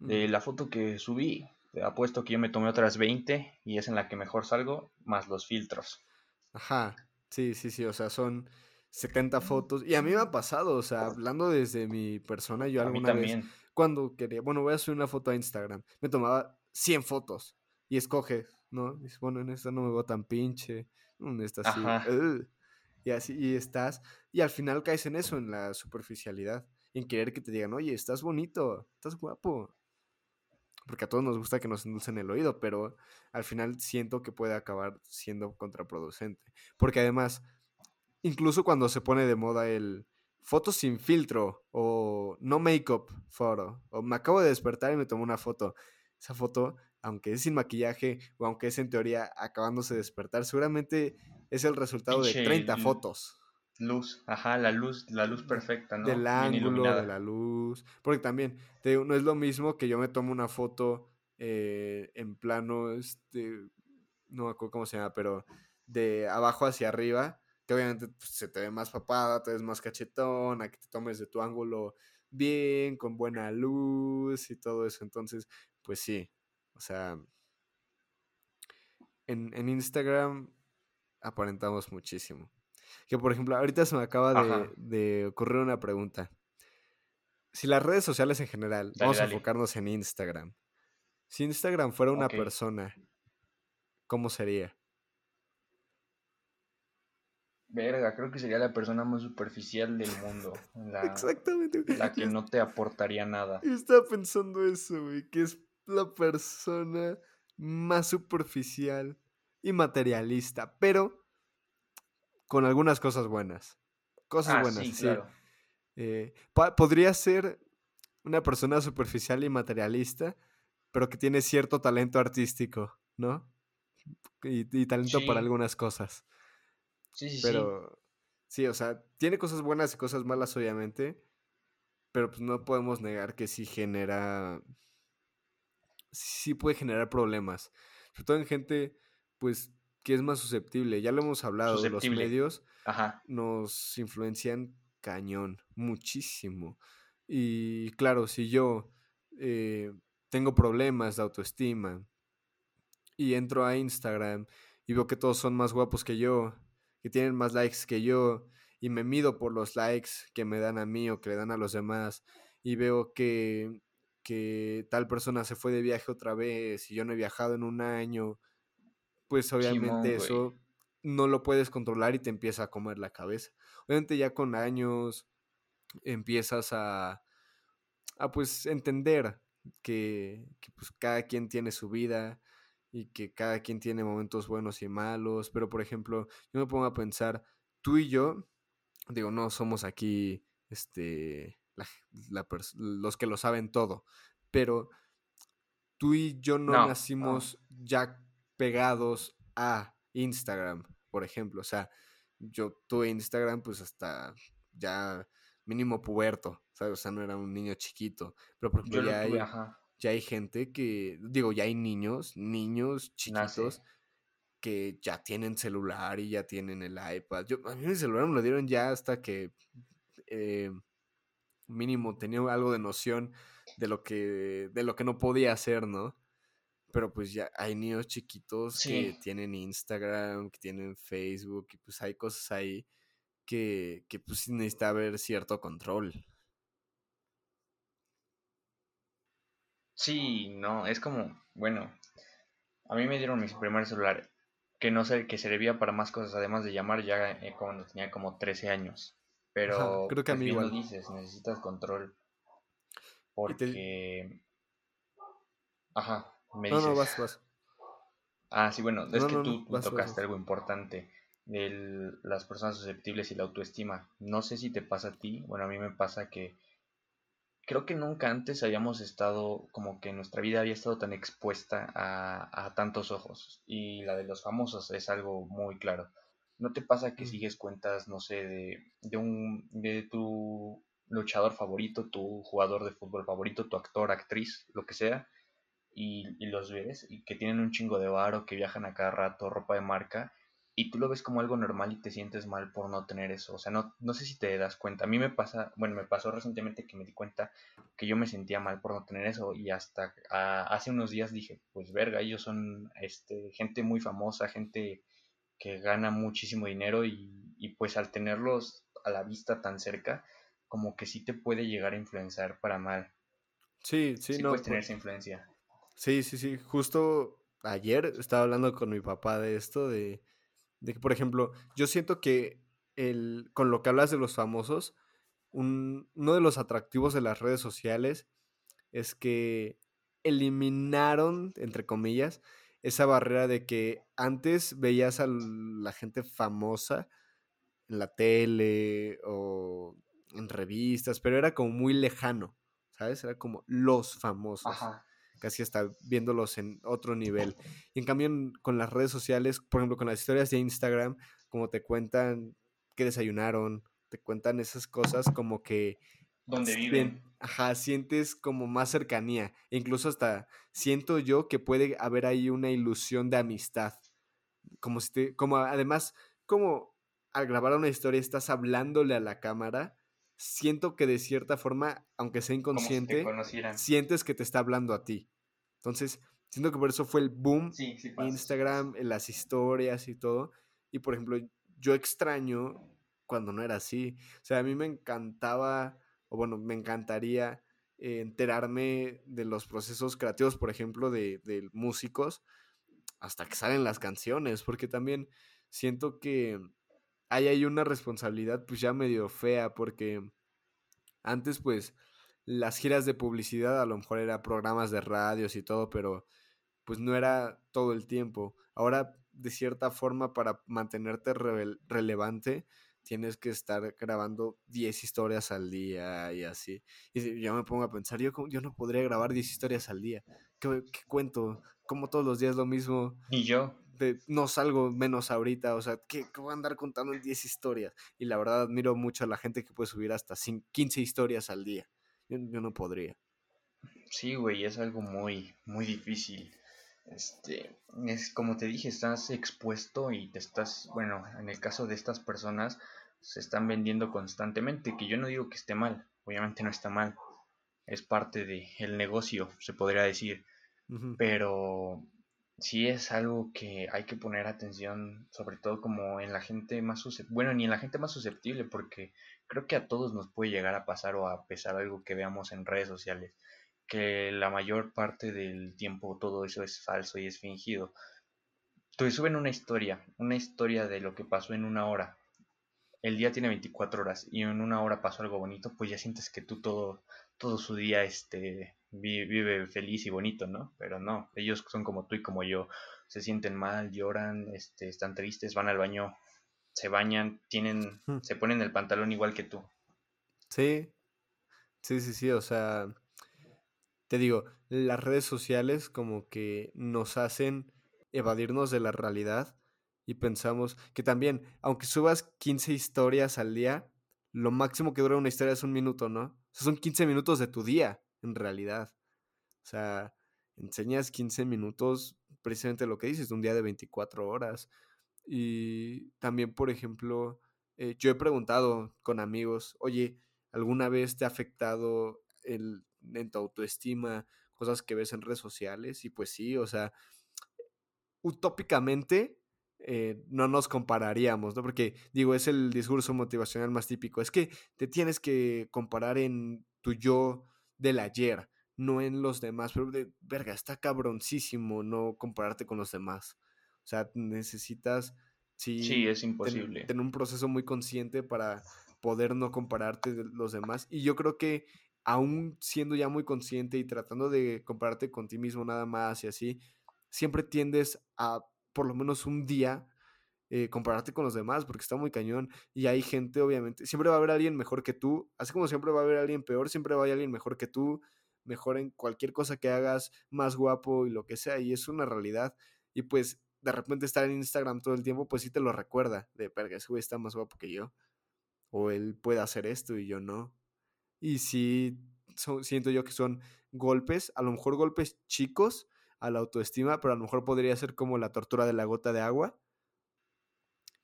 De la foto que subí, te apuesto que yo me tomé otras 20 y es en la que mejor salgo, más los filtros. Ajá, sí, sí, sí, o sea, son 70 fotos. Y a mí me ha pasado, o sea, hablando desde mi persona, yo alguna vez, cuando quería, bueno, voy a subir una foto a Instagram, me tomaba 100 fotos y escoge, ¿no? Dices, bueno, en esta no me veo tan pinche, en esta sí y así, y estás, y al final caes en eso, en la superficialidad, en querer que te digan, oye, estás bonito, estás guapo. Porque a todos nos gusta que nos endulcen el oído, pero al final siento que puede acabar siendo contraproducente. Porque además, incluso cuando se pone de moda el foto sin filtro o no make-up foro, o me acabo de despertar y me tomo una foto. Esa foto, aunque es sin maquillaje o aunque es en teoría acabándose de despertar, seguramente es el resultado de 30 fotos. Luz, ajá, la luz, la luz perfecta, ¿no? Del ángulo, de la luz. Porque también, no es lo mismo que yo me tomo una foto eh, en plano, este, no me acuerdo cómo se llama, pero de abajo hacia arriba, que obviamente pues, se te ve más papada, te ves más cachetón, a que te tomes de tu ángulo bien, con buena luz y todo eso. Entonces, pues sí, o sea, en, en Instagram aparentamos muchísimo. Que por ejemplo, ahorita se me acaba de, ocurrir una pregunta. Si las redes sociales en general, vamos a enfocarnos en Instagram. Si Instagram fuera una persona, ¿cómo sería? Verga, creo que sería la persona más superficial del mundo. La, Exactamente. La que no te aportaría nada. Yo estaba pensando eso, güey, que es la persona más superficial y materialista, pero con algunas cosas buenas. Cosas ah, buenas, sí. Eh, podría ser una persona superficial y materialista, pero que tiene cierto talento artístico, ¿no? Y, talento para algunas cosas. Sí, sí, pero, sí. o sea, tiene cosas buenas y cosas malas, obviamente, pero pues no podemos negar que sí genera, sí puede generar problemas. Sobre todo en gente pues, que es más susceptible. Ya lo hemos hablado, los medios nos influencian cañón, muchísimo. Y claro, si yo eh, tengo problemas de autoestima y entro a Instagram y veo que todos son más guapos que yo, que tienen más likes que yo, y me mido por los likes que me dan a mí o que le dan a los demás, y veo que, que tal persona se fue de viaje otra vez y yo no he viajado en un año, pues obviamente eso no lo puedes controlar y te empieza a comer la cabeza. Obviamente ya con años empiezas a, a pues entender que, pues cada quien tiene su vida y que cada quien tiene momentos buenos y malos, pero por ejemplo, yo me pongo a pensar, tú y yo, digo, no somos aquí este, los que lo saben todo, pero tú y yo no, nacimos ya pegados a Instagram, por ejemplo. O sea, yo tuve Instagram pues hasta ya mínimo puberto, ¿sabes? O sea, no era un niño chiquito. Pero por ejemplo, ya, hay, ya hay gente que, digo, ya hay niños, niños chiquitos que ya tienen celular y ya tienen el iPad. Yo, a mí mi celular me lo dieron ya hasta que eh, mínimo tenía algo de noción de lo que, de lo que no podía hacer, ¿no? pero pues ya hay niños chiquitos que tienen Instagram, que tienen Facebook, y pues hay cosas ahí que, que pues necesita haber cierto control. Sí, no, es como, bueno, a mí me dieron mi primer celular, que no sé, que servía para más cosas, además de llamar ya eh, cuando tenía como 13 años. Pero creo que a pues, mí igual. dices, necesitas control. Porque... Ajá, no, no, vas, vas. Ah, sí, bueno, es que tú, tocaste algo importante. las personas susceptibles y la autoestima. No sé si te pasa a ti, bueno, a mí me pasa que creo que nunca antes habíamos estado, como que nuestra vida había estado tan expuesta a, tantos ojos. Y la de los famosos es algo muy claro. ¿No te pasa que mm. sigues cuentas, no sé, de, de, un, de tu luchador favorito, tu jugador de fútbol favorito, tu actor, actriz, lo que sea, y, y los ves, y que tienen un chingo de varo, que viajan a cada rato, ropa de marca, y tú lo ves como algo normal y te sientes mal por no tener eso. O sea, no, no sé si te das cuenta. A mí me pasa, bueno, me pasó recientemente que me di cuenta que yo me sentía mal por no tener eso y hasta hace unos días dije, pues verga, ellos son este, gente muy famosa, gente que gana muchísimo dinero y, y pues al tenerlos a la vista tan cerca, como que sí te puede llegar a influenciar para mal. Sí, sí, sí no. Puedes tener esa influencia. Sí, sí, sí. Justo ayer estaba hablando con mi papá de esto, de de que, por ejemplo, yo siento que el, con lo que hablas de los famosos, uno de los atractivos de las redes sociales es que eliminaron, entre comillas, esa barrera de que antes veías a la gente famosa en la tele o en revistas, pero era como muy lejano, ¿sabes? Era como los famosos. Ajá casi hasta viéndolos en otro nivel. Y en cambio con las redes sociales, por ejemplo, con las historias de Instagram, como te cuentan que desayunaron, te cuentan esas cosas como que... Donde viven. Ajá, sientes como más cercanía. E incluso hasta siento yo que puede haber ahí una ilusión de amistad. Como si te, como además, como al grabar una historia estás hablándole a la cámara, siento que de cierta forma, aunque sea inconsciente, sientes que te está hablando a ti. Entonces, siento que por eso fue el boom Instagram, en las historias y todo. Y por ejemplo, yo extraño cuando no era así. O sea, a mí me encantaba, o bueno, me encantaría eh, enterarme de los procesos creativos, por ejemplo, de, de músicos, hasta que salen las canciones, porque también siento que hay ahí una responsabilidad pues ya medio fea, porque antes pues las giras de publicidad a lo mejor eran programas de radios y todo, pero pues no era todo el tiempo. Ahora, de cierta forma, para mantenerte relevante, tienes que estar grabando 10 historias al día y así. Y yo me pongo a pensar, yo, yo no podría grabar 10 historias al día. ¿Qué, cuento? Como todos los días lo mismo. Y yo. No salgo menos ahorita, o sea, ¿qué, voy a andar contando en 10 historias? Y la verdad admiro mucho a la gente que puede subir hasta 15 historias al día. Yo, no podría. Sí, güey, es algo muy, muy difícil. Este, es como te dije, estás expuesto y te estás, bueno, en el caso de estas personas, se están vendiendo constantemente, que yo no digo que esté mal, obviamente no está mal, es parte del el negocio, se podría decir, pero sí es algo que hay que poner atención, sobre todo como en la gente más susceptible, bueno, ni en la gente más susceptible, porque creo que a todos nos puede llegar a pasar o a pesar algo que veamos en redes sociales, que la mayor parte del tiempo todo eso es falso y es fingido. Te suben una historia, una historia de lo que pasó en una hora. El día tiene 24 horas y en una hora pasó algo bonito, pues ya sientes que tú todo, todo su día este, vive feliz y bonito, ¿no? Pero no, ellos son como tú y como yo, se sienten mal, lloran, este, están tristes, van al baño, se bañan, tienen, se ponen el pantalón igual que tú. Sí, sí, sí, sí, o sea, te digo, las redes sociales como que nos hacen evadirnos de la realidad y pensamos que también, aunque subas 15 historias al día, lo máximo que dura una historia es un minuto, ¿no? son 15 minutos de tu día, en realidad. O sea, enseñas 15 minutos, precisamente lo que dices, de un día de 24 horas. Y también, por ejemplo, eh, yo he preguntado con amigos, oye, ¿alguna vez te ha afectado el, en tu autoestima cosas que ves en redes sociales? Y pues sí, o sea, utópicamente eh, no nos compararíamos, ¿no? Porque digo, es el discurso motivacional más típico. Es que te tienes que comparar en tu yo del ayer, no en los demás. Pero, de, verga, está cabroncísimo no compararte con los demás. O sea, necesitas... Sí, es imposible. Tener un proceso muy consciente para poder no compararte de los demás. Y yo creo que aún siendo ya muy consciente y tratando de compararte con ti mismo nada más y así, siempre tiendes a por lo menos un día eh, compararte con los demás, porque está muy cañón. Y hay gente, obviamente, siempre va a haber alguien mejor que tú, así como siempre va a haber alguien peor, siempre va a haber alguien mejor que tú, mejor en cualquier cosa que hagas, más guapo y lo que sea, y es una realidad. Y pues de repente estar en Instagram todo el tiempo, pues sí te lo recuerda, de, perga, ese güey está más guapo que yo, o él puede hacer esto y yo no. Y sí, siento yo que son golpes, a lo mejor golpes chicos a la autoestima, pero a lo mejor podría ser como la tortura de la gota de agua,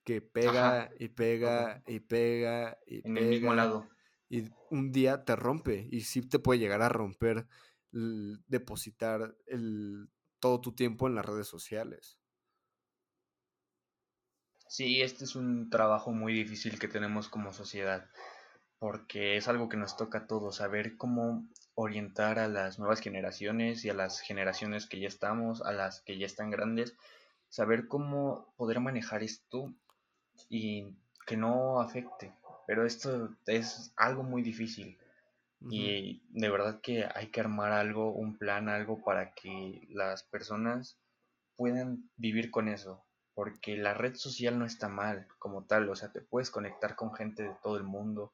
que pega y pega y pega y en el mismo lado. Y un día te rompe y sí te puede llegar a romper depositar el, todo tu tiempo en las redes sociales. Sí, este es un trabajo muy difícil que tenemos como sociedad, porque es algo que nos toca a todos, saber cómo orientar a las nuevas generaciones y a las generaciones que ya estamos, a las que ya están grandes, saber cómo poder manejar esto y que no afecte. Pero esto es algo muy difícil. Y de verdad que hay que armar algo, un plan, algo para que las personas puedan vivir con eso. Porque la red social no está mal como tal. O sea, te puedes conectar con gente de todo el mundo,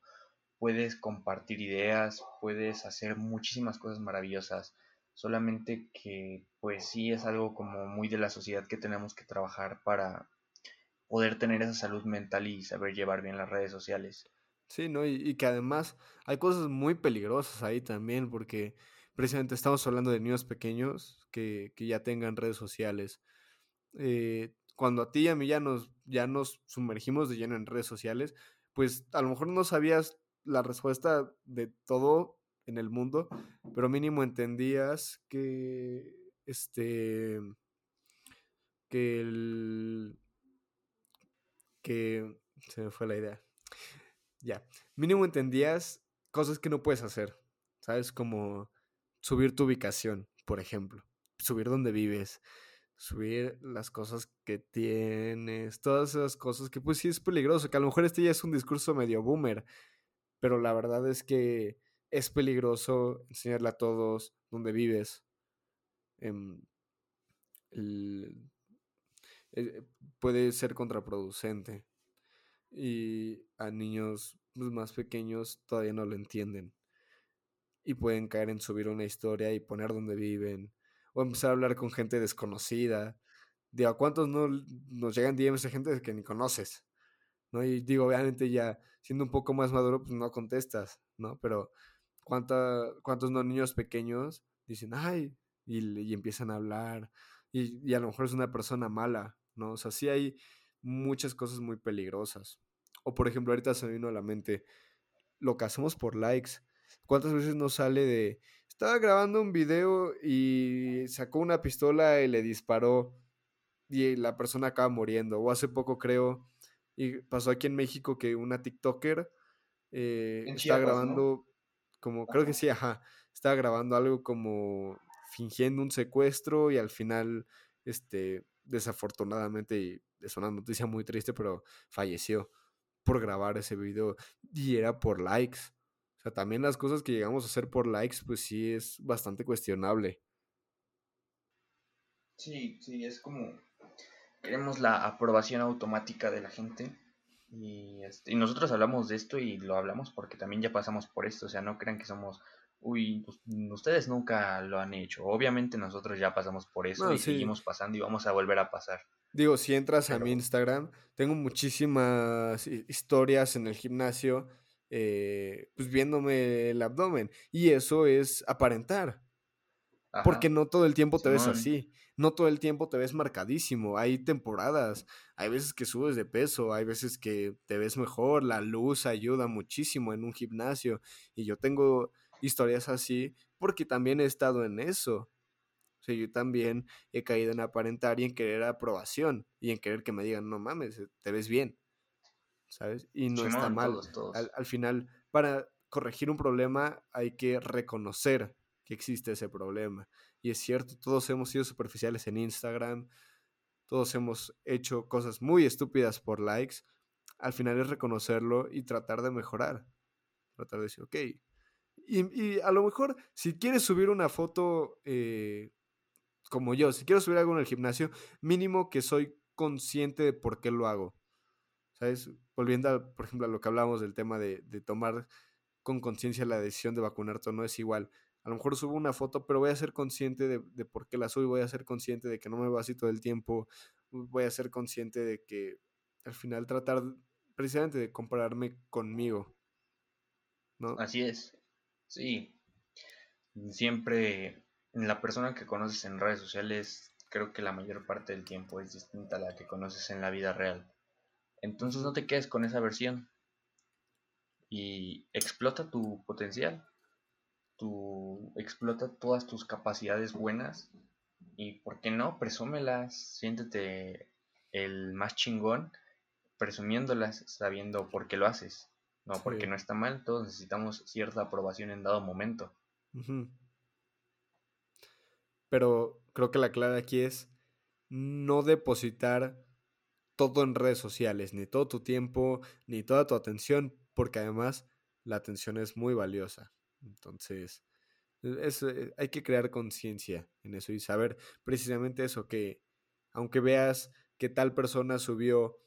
puedes compartir ideas, puedes hacer muchísimas cosas maravillosas. Solamente que pues sí es algo como muy de la sociedad que tenemos que trabajar para poder tener esa salud mental y saber llevar bien las redes sociales. Sí, ¿no? Y, que además hay cosas muy peligrosas ahí también, porque precisamente estamos hablando de niños pequeños que, ya tengan redes sociales. Eh, cuando a ti y a mí ya nos, ya nos sumergimos de lleno en redes sociales, pues a lo mejor no sabías la respuesta de todo en el mundo, pero mínimo entendías que este que el que se me fue la idea. Ya, mínimo entendías cosas que no puedes hacer, ¿sabes? Como subir tu ubicación, por ejemplo, subir donde vives, subir las cosas que tienes, todas esas cosas que pues sí es peligroso, que a lo mejor este ya es un discurso medio boomer, pero la verdad es que es peligroso enseñarle a todos dónde vives. Em, eh, puede ser contraproducente y a niños pues, más pequeños todavía no lo entienden y pueden caer en subir una historia y poner dónde viven o empezar a hablar con gente desconocida. Digo, ¿a cuántos no nos llegan DMs de gente que ni conoces? ¿No? Y digo, obviamente ya siendo un poco más maduro, pues no contestas, ¿no? Pero ¿cuánta, ¿cuántos no niños pequeños dicen, ay, y, empiezan a hablar, y, y, a lo mejor es una persona mala, ¿no? O sea, sí hay muchas cosas muy peligrosas. O por ejemplo, ahorita se me vino a la mente lo que hacemos por likes. ¿Cuántas veces nos sale de, estaba grabando un video y sacó una pistola y le disparó y la persona acaba muriendo? O hace poco creo, y pasó aquí en México que una TikToker eh, está grabando, como, creo que sí, ajá, estaba grabando algo como fingiendo un secuestro y al final, este, desafortunadamente, y es una noticia muy triste, pero falleció por grabar ese video y era por likes. O sea, también las cosas que llegamos a hacer por likes, pues sí es bastante cuestionable. Sí, sí, es como queremos la aprobación automática de la gente y, este, y nosotros hablamos de esto y lo hablamos porque también ya pasamos por esto, o sea, no crean que somos uy, pues, ustedes nunca lo han hecho. Obviamente nosotros ya pasamos por eso y seguimos pasando y vamos a volver a pasar. Digo, si entras a mi Instagram, tengo muchísimas historias en el gimnasio, eh, pues viéndome el abdomen. Y eso es aparentar. Porque no todo el tiempo te ves así. No todo el tiempo te ves marcadísimo. Hay temporadas. Hay veces que subes de peso. Hay veces que te ves mejor. La luz ayuda muchísimo en un gimnasio. Y yo tengo historias así porque también he estado en eso. O sea, yo también he caído en aparentar y en querer aprobación y en querer que me digan, no mames, eh, te ves bien, ¿sabes? Y no está mal. Al, final, para corregir un problema hay que reconocer que existe ese problema. Y es cierto, todos hemos sido superficiales en Instagram, todos hemos hecho cosas muy estúpidas por likes. Al final es reconocerlo y tratar de mejorar. Tratar de decir, ok, y, a lo mejor, si quieres subir una foto eh, como yo, si quiero subir algo en el gimnasio, mínimo que soy consciente de por qué lo hago. ¿Sabes? Volviendo, a, por ejemplo, a lo que hablábamos del tema de, de tomar con conciencia la decisión de vacunarte o no es igual. A lo mejor subo una foto, pero voy a ser consciente de, por qué la subo, voy a ser consciente de que no me va así todo el tiempo, voy a ser consciente de que al final tratar precisamente de compararme conmigo. ¿no? Así es. Sí. Siempre la persona que conoces en redes sociales, creo que la mayor parte del tiempo es distinta a la que conoces en la vida real. Entonces no te quedes con esa versión y explota tu potencial. Tu, explota todas tus capacidades buenas y, ¿por qué no? Presúmelas, siéntete el más chingón presumiéndolas sabiendo por qué lo haces. No, porque no está mal, todos necesitamos cierta aprobación en dado momento. Pero creo que la clave aquí es no depositar todo en redes sociales, ni todo tu tiempo, ni toda tu atención, porque además la atención es muy valiosa. Entonces, e, eh, hay que crear conciencia en eso y saber precisamente eso, que aunque veas que tal persona subió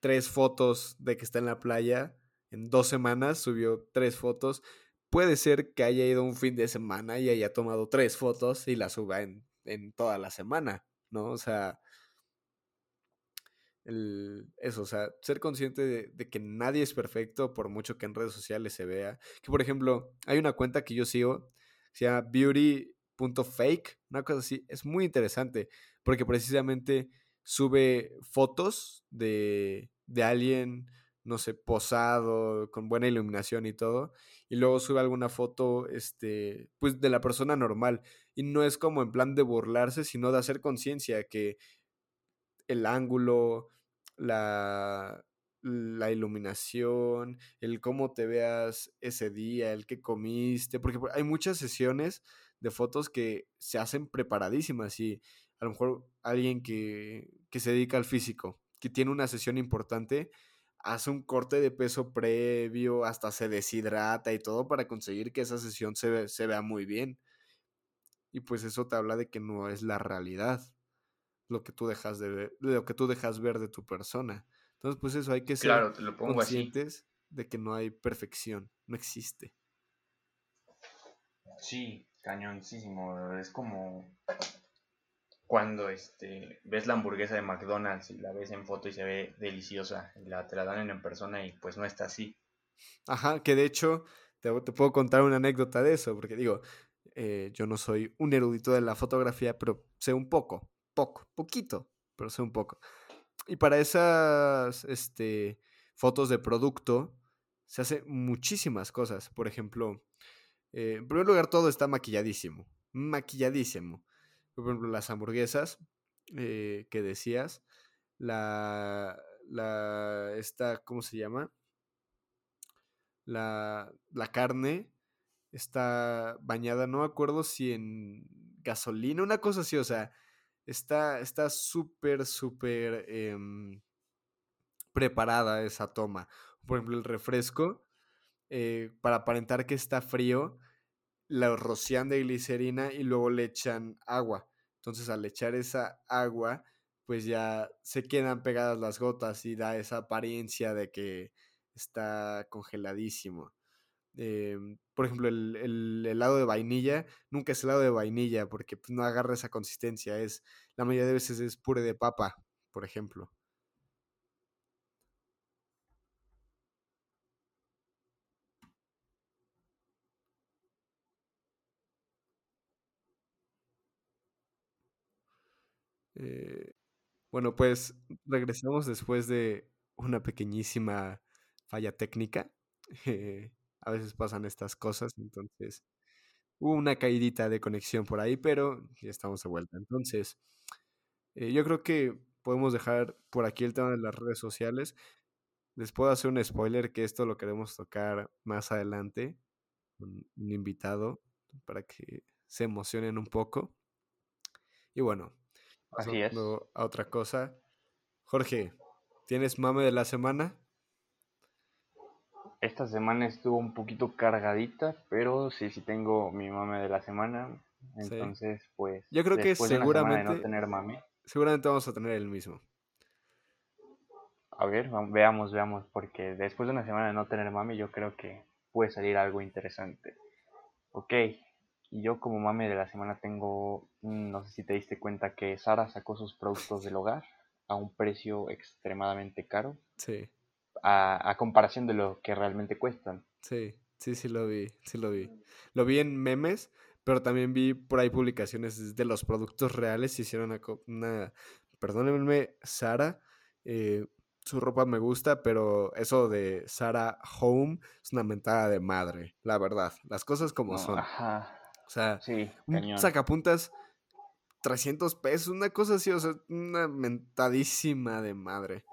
tres fotos de que está en la playa, en dos semanas subió tres fotos, puede ser que haya ido un fin de semana y haya tomado tres fotos y las suba en, en toda la semana, ¿no? O sea, el, eso, o sea, ser consciente de, que nadie es perfecto por mucho que en redes sociales se vea. Que por ejemplo, hay una cuenta que yo sigo, se llama beauty.fake, una cosa así, es muy interesante porque precisamente sube fotos de, de alguien, no sé, posado, con buena iluminación y todo, y luego sube alguna foto, este, pues de la persona normal, y no es como en plan de burlarse, sino de hacer conciencia que el ángulo, la, la iluminación, el cómo te veas ese día, el que comiste, porque hay muchas sesiones de fotos que se hacen preparadísimas y a lo mejor alguien que, que se dedica al físico, que tiene una sesión importante, hace un corte de peso previo, hasta se deshidrata y todo para conseguir que esa sesión se, se vea muy bien. Y pues eso te habla de que no es la realidad lo que tú dejas de ver, lo que tú dejas ver de tu persona. Entonces, pues eso, hay que ser conscientes de que no hay perfección, no existe. Sí, cañoncísimo. Es como cuando este ves la hamburguesa de McDonald's y la ves en foto y se ve deliciosa y la, te la dan en persona y pues no está así. Ajá, que de hecho te, puedo contar una anécdota de eso, porque digo, eh, yo no soy un erudito de la fotografía, pero sé un poco poco, poquito, pero sé un poco. Y para esas este, fotos de producto se hace muchísimas cosas. Por ejemplo, eh, en primer lugar, todo está maquilladísimo. Maquilladísimo. Por ejemplo, las hamburguesas eh, que decías. La. La. Esta. ¿Cómo se llama? La, la carne está bañada, no me acuerdo si en gasolina, una cosa así, o sea, está súper, súper em, preparada esa toma. Por ejemplo, el refresco, eh, para aparentar que está frío, lo rocian de glicerina y luego le echan agua. Entonces, al echar esa agua, pues ya se quedan pegadas las gotas y da esa apariencia de que está congeladísimo. Em, por ejemplo, el, helado de vainilla nunca es helado de vainilla porque pues, no agarra esa consistencia. Es, la mayoría de veces es puré de papa, por ejemplo. Bueno, pues regresamos después de una pequeñísima falla técnica. Eh, a veces pasan estas cosas, entonces hubo una caidita de conexión por ahí, pero ya estamos de vuelta. Entonces, eh, yo creo que podemos dejar por aquí el tema de las redes sociales. Les puedo hacer un spoiler que esto lo queremos tocar más adelante con un invitado para que se emocionen un poco. Y bueno, pasando a otra cosa. Jorge, ¿tienes mame de la semana? Esta semana estuvo un poquito cargadita, pero sí, sí tengo mi mame de la semana. Entonces, pues. Yo creo que seguramente. no tener mame. Seguramente vamos a tener el mismo. a ver, veamos, veamos, porque después de una semana de no tener mami, yo creo que puede salir algo interesante. Ok, y yo como mami de la semana tengo, mm, no sé si te diste cuenta que Sara sacó sus productos del hogar a un precio extremadamente caro. Sí. A, a comparación de lo que realmente cuestan. Sí, sí, sí lo vi, sí lo vi. Lo vi en memes, pero también vi por ahí publicaciones de los productos reales. Hicieron una, una perdónenme, Sara, eh, su ropa me gusta, pero eso de Sara Home es una mentada de madre, la verdad. Las cosas como son. Ajá. O sea, sí, un sacapuntas 300 pesos, una cosa así, o sea, una mentadísima de madre,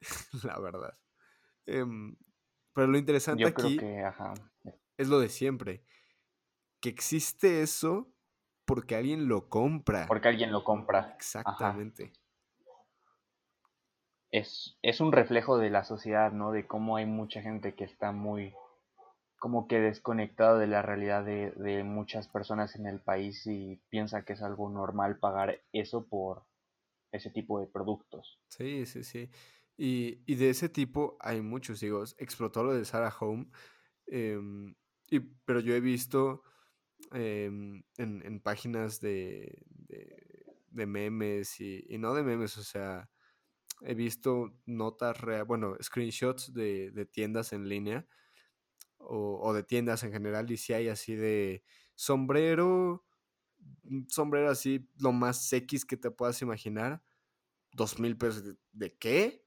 la verdad. Em, pero lo interesante aquí es lo de siempre, que existe eso porque alguien lo compra. Porque alguien lo compra. Exactamente. Es, es, un reflejo de la sociedad, ¿no? De cómo hay mucha gente que está muy como que desconectada de la realidad de, de muchas personas en el país y piensa que es algo normal pagar eso por ese tipo de productos. Sí, sí, sí. Y, y de ese tipo hay muchos, digo, explotó lo de Sarah Home, em, y, pero yo he visto Em, en, páginas de, de, memes y, no de memes, o sea, he visto notas, reales, bueno, screenshots de, de tiendas en línea o, de tiendas en general y si hay así de sombrero, sombrero así, lo más X que te puedas imaginar, dos mil pesos. ¿De qué?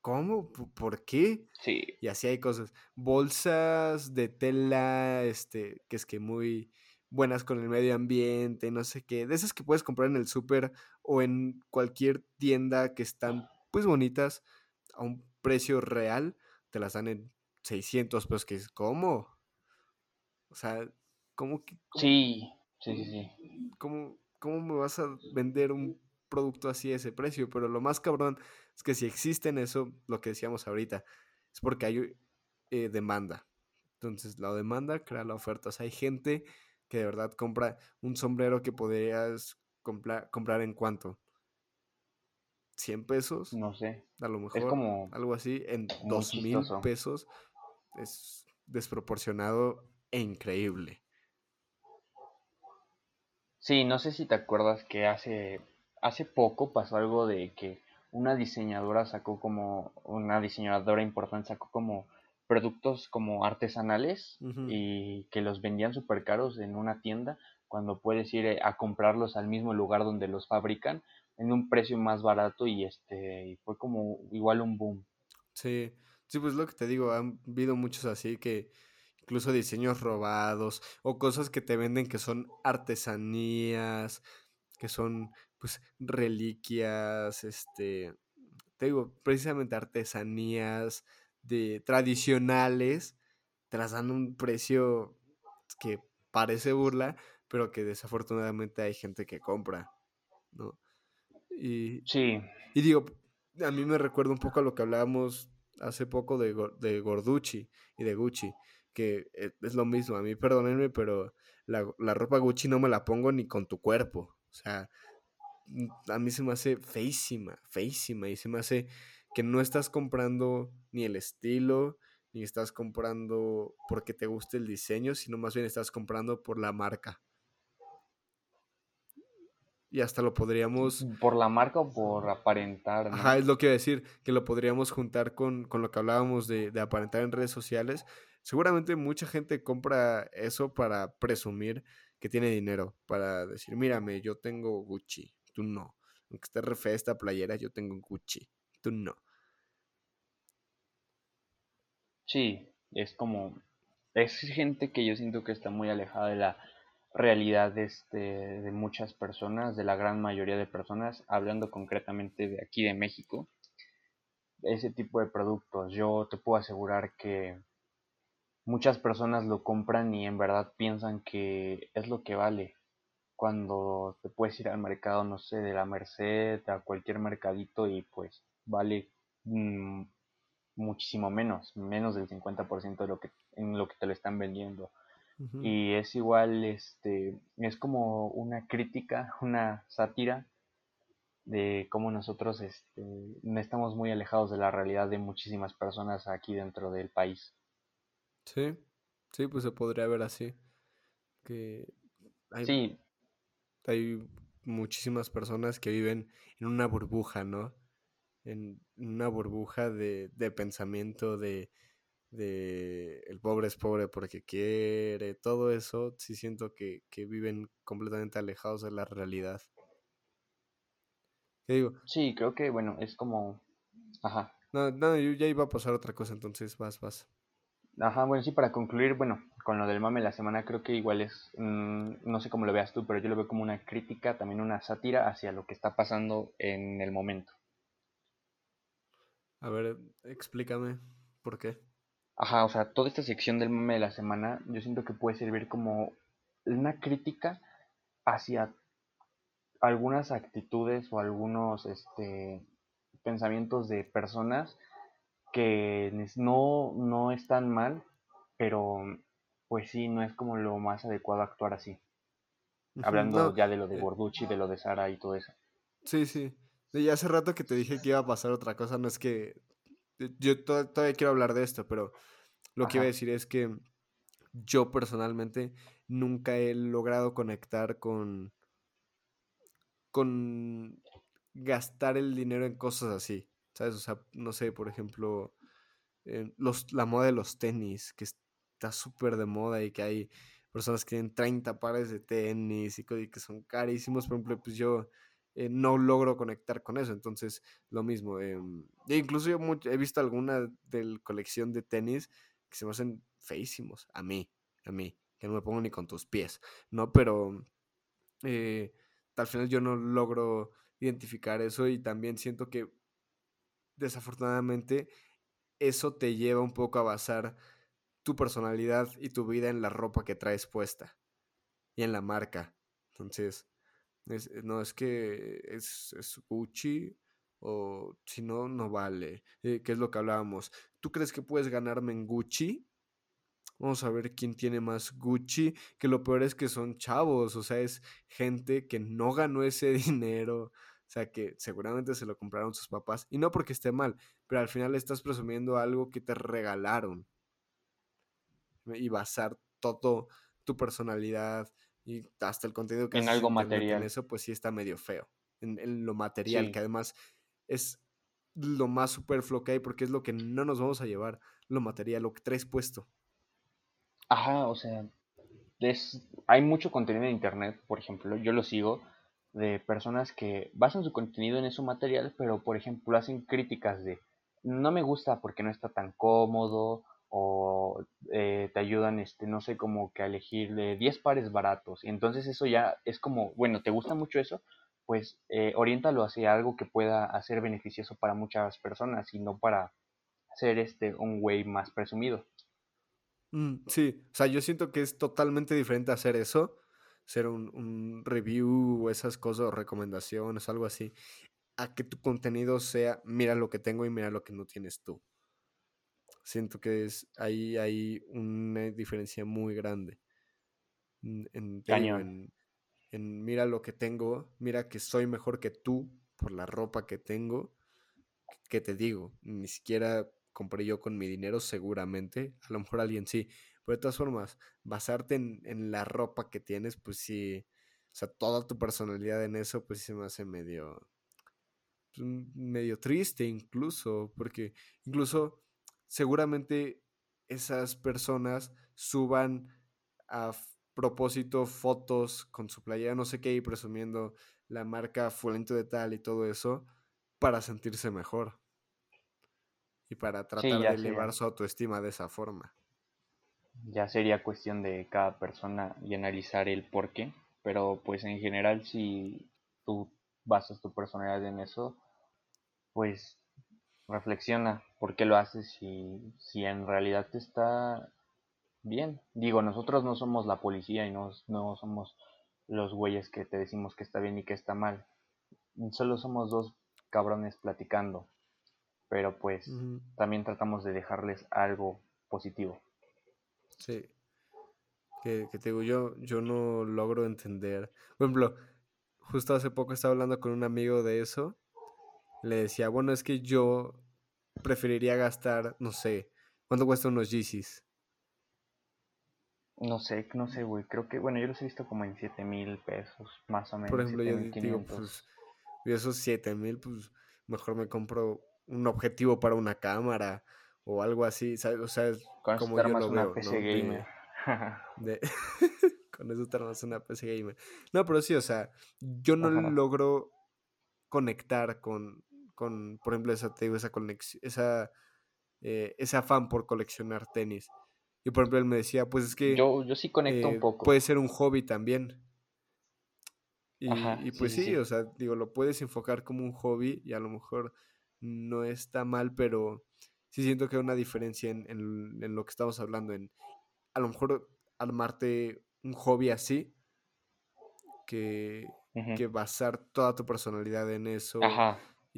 ¿Cómo? ¿Por qué? Sí. Y así hay cosas. Bolsas de tela, este, que es que muy buenas con el medio ambiente, no sé qué. De esas que puedes comprar en el súper o en cualquier tienda que están, pues, bonitas a un precio real. Te las dan en 600 pesos, que es, ¿cómo? O sea, ¿cómo que? Sí, sí, sí, sí. ¿Cómo, ¿Cómo me vas a vender un producto así a ese precio? Pero lo más cabrón es que si existen eso, lo que decíamos ahorita, es porque hay eh, demanda. Entonces, la demanda crea la oferta. O sea, hay gente que de verdad compra un sombrero que podrías comprar, comprar en cuánto? ¿100 pesos? No sé. A lo mejor. como algo así. En dos mil pesos. Es desproporcionado e increíble. Sí, no sé si te acuerdas que hace, hace poco pasó algo de que una diseñadora sacó como, una diseñadora importante sacó como productos como artesanales y que los vendían súper caros en una tienda cuando puedes ir a comprarlos al mismo lugar donde los fabrican en un precio más barato y este fue como igual un boom. Sí, sí, pues lo que te digo, han habido muchos así que incluso diseños robados o cosas que te venden que son artesanías, que son pues reliquias, este, te digo, precisamente artesanías de tradicionales, tras dando un precio que parece burla, pero que desafortunadamente hay gente que compra, ¿no? Y, sí. Y digo, a mí me recuerda un poco a lo que hablábamos hace poco de, de Gorducci y de Gucci, que e, es lo mismo, a mí perdónenme, pero la, la ropa Gucci no me la pongo ni con tu cuerpo, o sea, a mí se me hace feísima, feísima, y se me hace que no estás comprando ni el estilo, ni estás comprando porque te guste el diseño, sino más bien estás comprando por la marca. Y hasta lo podríamos... ¿Por la marca o por aparentar? Ajá, es lo que iba a decir, que lo podríamos juntar con, con lo que hablábamos de, de aparentar en redes sociales. Seguramente mucha gente compra eso para presumir que tiene dinero, para decir, mírame, yo tengo Gucci, tú no. Aunque esté re fea esta playera, yo tengo Gucci, tú no. Sí, es como, es gente que yo siento que está muy alejada de la realidad de, este, de muchas personas, de la gran mayoría de personas, hablando concretamente de aquí de México, ese tipo de productos. Yo te puedo asegurar que muchas personas lo compran y en verdad piensan que es lo que vale cuando te puedes ir al mercado, no sé, de la Merced, a cualquier mercadito y pues vale mm, muchísimo menos, menos del 50% de lo que, en lo que te lo están vendiendo. Y es igual, este, es como una crítica, una sátira de cómo nosotros este, estamos muy alejados de la realidad de muchísimas personas aquí dentro del país. Sí, sí, pues se podría ver así. Que hay, sí. hay muchísimas personas que viven en una burbuja, ¿no? En una burbuja de, de pensamiento, de, de el pobre es pobre porque quiere, todo eso, sí siento que, que viven completamente alejados de la realidad. ¿Qué digo? Sí, creo que, bueno, es como... Ajá. No, no, yo ya iba a pasar otra cosa, entonces vas, vas. Ajá, bueno, sí, para concluir, bueno, con lo del mame de la semana, creo que igual es, mm, no sé cómo lo veas tú, pero yo lo veo como una crítica, también una sátira hacia lo que está pasando en el momento. A ver, explícame por qué. Ajá, o sea, toda esta sección del mame de la semana, yo siento que puede servir como una crítica hacia algunas actitudes o algunos este, pensamientos de personas que no, no están mal, pero pues sí, no es como lo más adecuado actuar así. Hablando ya de lo de eh de lo de Sara y todo eso. Sí, sí. Ya hace rato que te dije que iba a pasar otra cosa, no es que yo todavía quiero hablar de esto, pero lo que iba a decir es que yo personalmente nunca he logrado conectar con con gastar el dinero en cosas así. ¿Sabes? O sea, no sé, por ejemplo, eh, los, la moda de los tenis, que está súper de moda y que hay personas que tienen 30 pares de tenis y que son carísimos. Por ejemplo, pues yo eh, no logro conectar con eso. Entonces, lo mismo. Eh, incluso yo he visto alguna de colección de tenis que se me hacen feísimos. A mí, a mí. Que no me pongo ni con tus pies. ¿No? Pero al final yo no logro identificar eso y también siento que desafortunadamente eso te lleva un poco a basar tu personalidad y tu vida en la ropa que traes puesta y en la marca. Entonces, no es que es, Gucci o si no, no vale. Eh, ¿Qué es lo que hablábamos? ¿Tú crees que puedes ganarme en Gucci? Vamos a ver quién tiene más Gucci, que lo peor es que son chavos, o sea, es gente que no ganó ese dinero, o sea, que seguramente se lo compraron sus papás. Y no porque esté mal, pero al final estás presumiendo algo que te regalaron. Y basar todo tu personalidad y hasta el contenido que en algo material. En eso, pues sí está medio feo. En, lo material, que además es lo más superfluo que hay porque es lo que no nos vamos a llevar, lo material, lo que traes puesto. Ajá, o sea, hay mucho contenido en internet, por ejemplo, yo lo sigo de personas que basan su contenido en eso material, pero por ejemplo hacen críticas de no me gusta porque no está tan cómodo o eh, te ayudan, este, no sé, como que a elegir de 10 pares baratos. Y entonces eso ya es como, bueno, ¿te gusta mucho eso? Pues eh, oriéntalo hacia algo que pueda hacer beneficioso para muchas personas y no para ser este un güey más presumido. Mm, sí, o sea, yo siento que es totalmente diferente hacer eso hacer un, review o esas cosas o recomendaciones, algo así, a que tu contenido sea, mira lo que tengo y mira lo que no tienes tú. Siento que es ahí hay una diferencia muy grande. En, en, en, mira lo que tengo, mira que soy mejor que tú por la ropa que tengo, que te digo, ni siquiera compré yo con mi dinero seguramente, a lo mejor alguien sí, pero de todas formas, basarte en, la ropa que tienes, pues sí, o sea, toda tu personalidad en eso, pues sí se me hace medio, pues, medio triste incluso, porque incluso seguramente esas personas suban a propósito fotos con su playera no sé qué y presumiendo la marca fulanito de tal y todo eso para sentirse mejor. Y para tratar de elevar su autoestima de esa forma. Ya sería cuestión de cada persona y analizar el por qué, pero pues en general si tú basas tu personalidad en eso, pues reflexiona por qué lo haces y si en realidad te está bien. Digo, nosotros no somos la policía y no, no somos los güeyes que te decimos que está bien y que está mal. Solo somos dos cabrones platicando. Pero pues también tratamos de dejarles algo positivo. Sí. Que, te digo, yo, yo no logro entender. Por ejemplo, justo hace poco estaba hablando con un amigo de eso. Le decía, bueno, es que yo preferiría gastar, no sé, ¿cuánto cuesta unos Yeezys? No sé, no sé, güey. Creo que, bueno, yo los he visto como en 7 mil pesos, más o menos. Por ejemplo, yo digo, pues, de esos 7 mil, pues, mejor me compro un objetivo para una cámara o algo así, ¿sabes? O sea, como yo lo veo, PC gamer. con eso te armas una PC gamer. No, pero sí, o sea, yo no logro conectar con, con, por ejemplo, esa, te digo, esa conexión, esa, eh, ese afán por coleccionar tenis. Y por ejemplo, él me decía, pues es que... Yo, yo sí conecto un eh, poco. Puede ser un hobby también. Y, y pues sí, o sea, digo, lo puedes enfocar como un hobby y a lo mejor no está mal, pero sí siento que hay una diferencia en, en, lo que estamos hablando, en a lo mejor armarte un hobby así, que, que basar toda tu personalidad en eso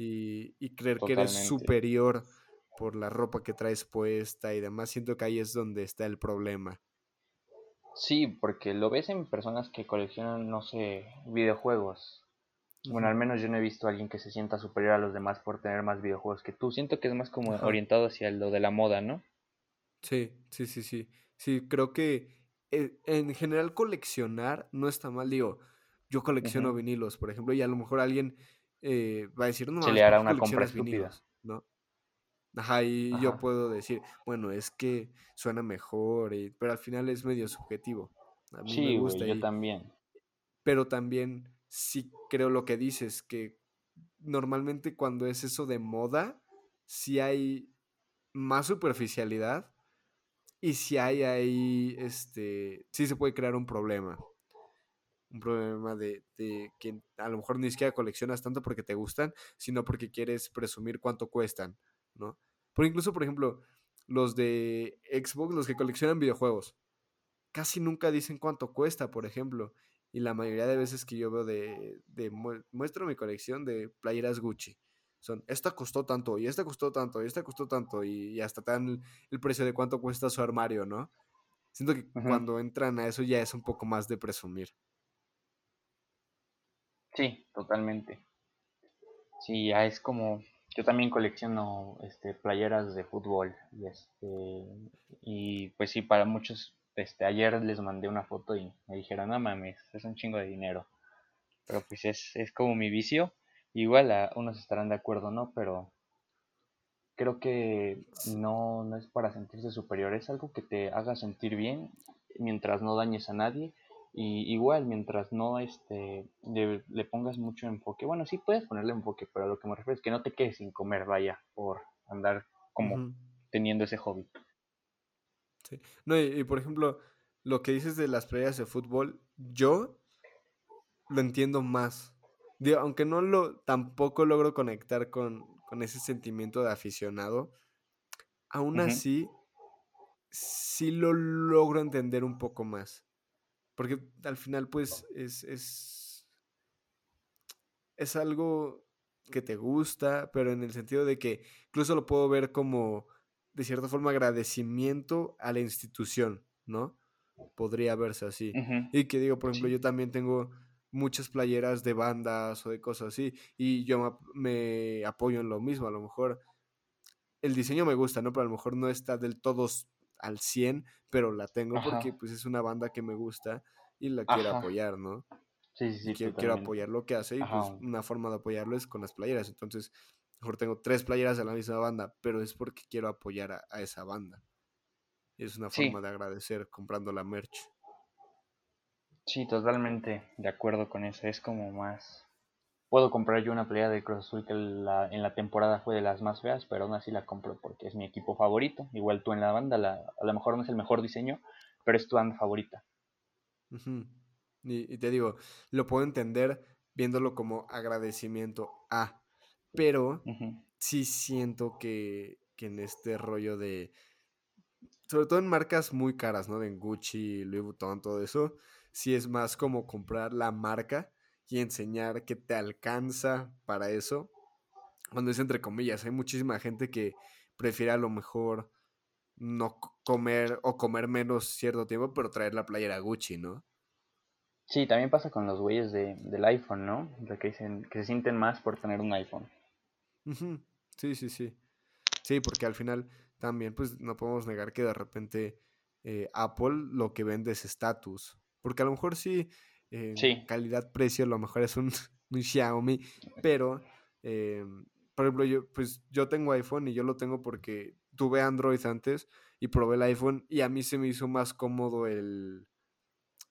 y, y, creer que eres superior por la ropa que traes puesta y demás, siento que ahí es donde está el problema. Sí, porque lo ves en personas que coleccionan, no sé, videojuegos. Bueno, al menos yo no he visto a alguien que se sienta superior a los demás por tener más videojuegos que tú. Siento que es más como orientado hacia lo de la moda, ¿no? Sí, sí, sí, sí. Sí, creo que eh, en general coleccionar no está mal. Digo, yo colecciono vinilos, por ejemplo, y a lo mejor alguien eh, va a decir, no, se le hará una compra estúpida. ¿no? Ajá, y yo puedo decir, bueno, es que suena mejor, pero al final es medio subjetivo. A mí me gusta. yo también. Pero también sí creo lo que dices, que normalmente cuando es eso de moda, sí hay más superficialidad y si hay ahí, este, sí se puede crear un problema. Un problema de, de que a lo mejor ni siquiera coleccionas tanto porque te gustan, sino porque quieres presumir cuánto cuestan, ¿no? Por incluso, por ejemplo, los de Xbox, los que coleccionan videojuegos, casi nunca dicen cuánto cuesta, por ejemplo. Y la mayoría de veces que yo veo de, de muestro mi colección de playeras Gucci. Son, esta costó tanto, y esta costó tanto, y esta costó tanto, y, hasta te dan el, precio de cuánto cuesta su armario, ¿no? Siento que cuando entran a eso ya es un poco más de presumir. Sí, totalmente. Sí, ya es como yo también colecciono este, playeras de fútbol y este y pues sí para muchos este ayer les mandé una foto y me dijeron no mames es un chingo de dinero pero pues es, es como mi vicio. Igual a unos estarán de acuerdo no pero creo que no no es para sentirse superior. Es algo que te haga sentir bien mientras no dañes a nadie y igual, mientras no este, le, pongas mucho enfoque, bueno, sí puedes ponerle enfoque, pero a lo que me refiero es que no te quedes sin comer, vaya, por andar como teniendo ese hobby. Sí. No, y, por ejemplo, lo que dices de las playas de fútbol, yo lo entiendo más. Digo, aunque no lo, tampoco logro conectar con, con ese sentimiento de aficionado, aún así, sí lo logro entender un poco más. Porque al final, pues, es, es, es algo que te gusta, pero en el sentido de que incluso lo puedo ver como, de cierta forma, agradecimiento a la institución, ¿no? Podría verse así. Y que digo, por ejemplo, yo también tengo muchas playeras de bandas o de cosas así, y yo me apoyo en lo mismo, a lo mejor el diseño me gusta, ¿no? Pero a lo mejor no está del todo al 100, pero la tengo porque pues es una banda que me gusta y la quiero apoyar, ¿no? Sí, sí, sí. Quiero, apoyar lo que hace y pues una forma de apoyarlo es con las playeras. Entonces, mejor tengo tres playeras de la misma banda, pero es porque quiero apoyar a, esa banda. Y es una forma de agradecer comprando la merch. Sí, totalmente de acuerdo con eso. Es como más puedo comprar yo una playera de Cruz Azul que la, en la temporada fue de las más feas, pero aún así la compro porque es mi equipo favorito. Igual tú en la banda, a lo mejor no es el mejor diseño, pero es tu banda favorita. y, te digo, lo puedo entender viéndolo como agradecimiento a, pero sí siento que, que en este rollo de, sobre todo en marcas muy caras, ¿no? En Gucci, Louis Vuitton, todo eso, sí es más como comprar la marca y enseñar que te alcanza para eso. Cuando es entre comillas, hay muchísima gente que prefiere a lo mejor no comer o comer menos cierto tiempo, pero traer la playera Gucci, ¿no? Sí, también pasa con los güeyes de, del iPhone, ¿no? De que dicen que se sienten más por tener un iPhone. Sí, sí, sí. Sí, porque al final también, pues no podemos negar que de repente eh, Apple lo que vende es estatus. Porque a lo mejor sí, calidad-precio, a lo mejor es un, un Xiaomi, pero, eh, por ejemplo, yo, pues yo tengo iPhone y yo lo tengo porque tuve Android antes y probé el iPhone y a mí se me hizo más cómodo el,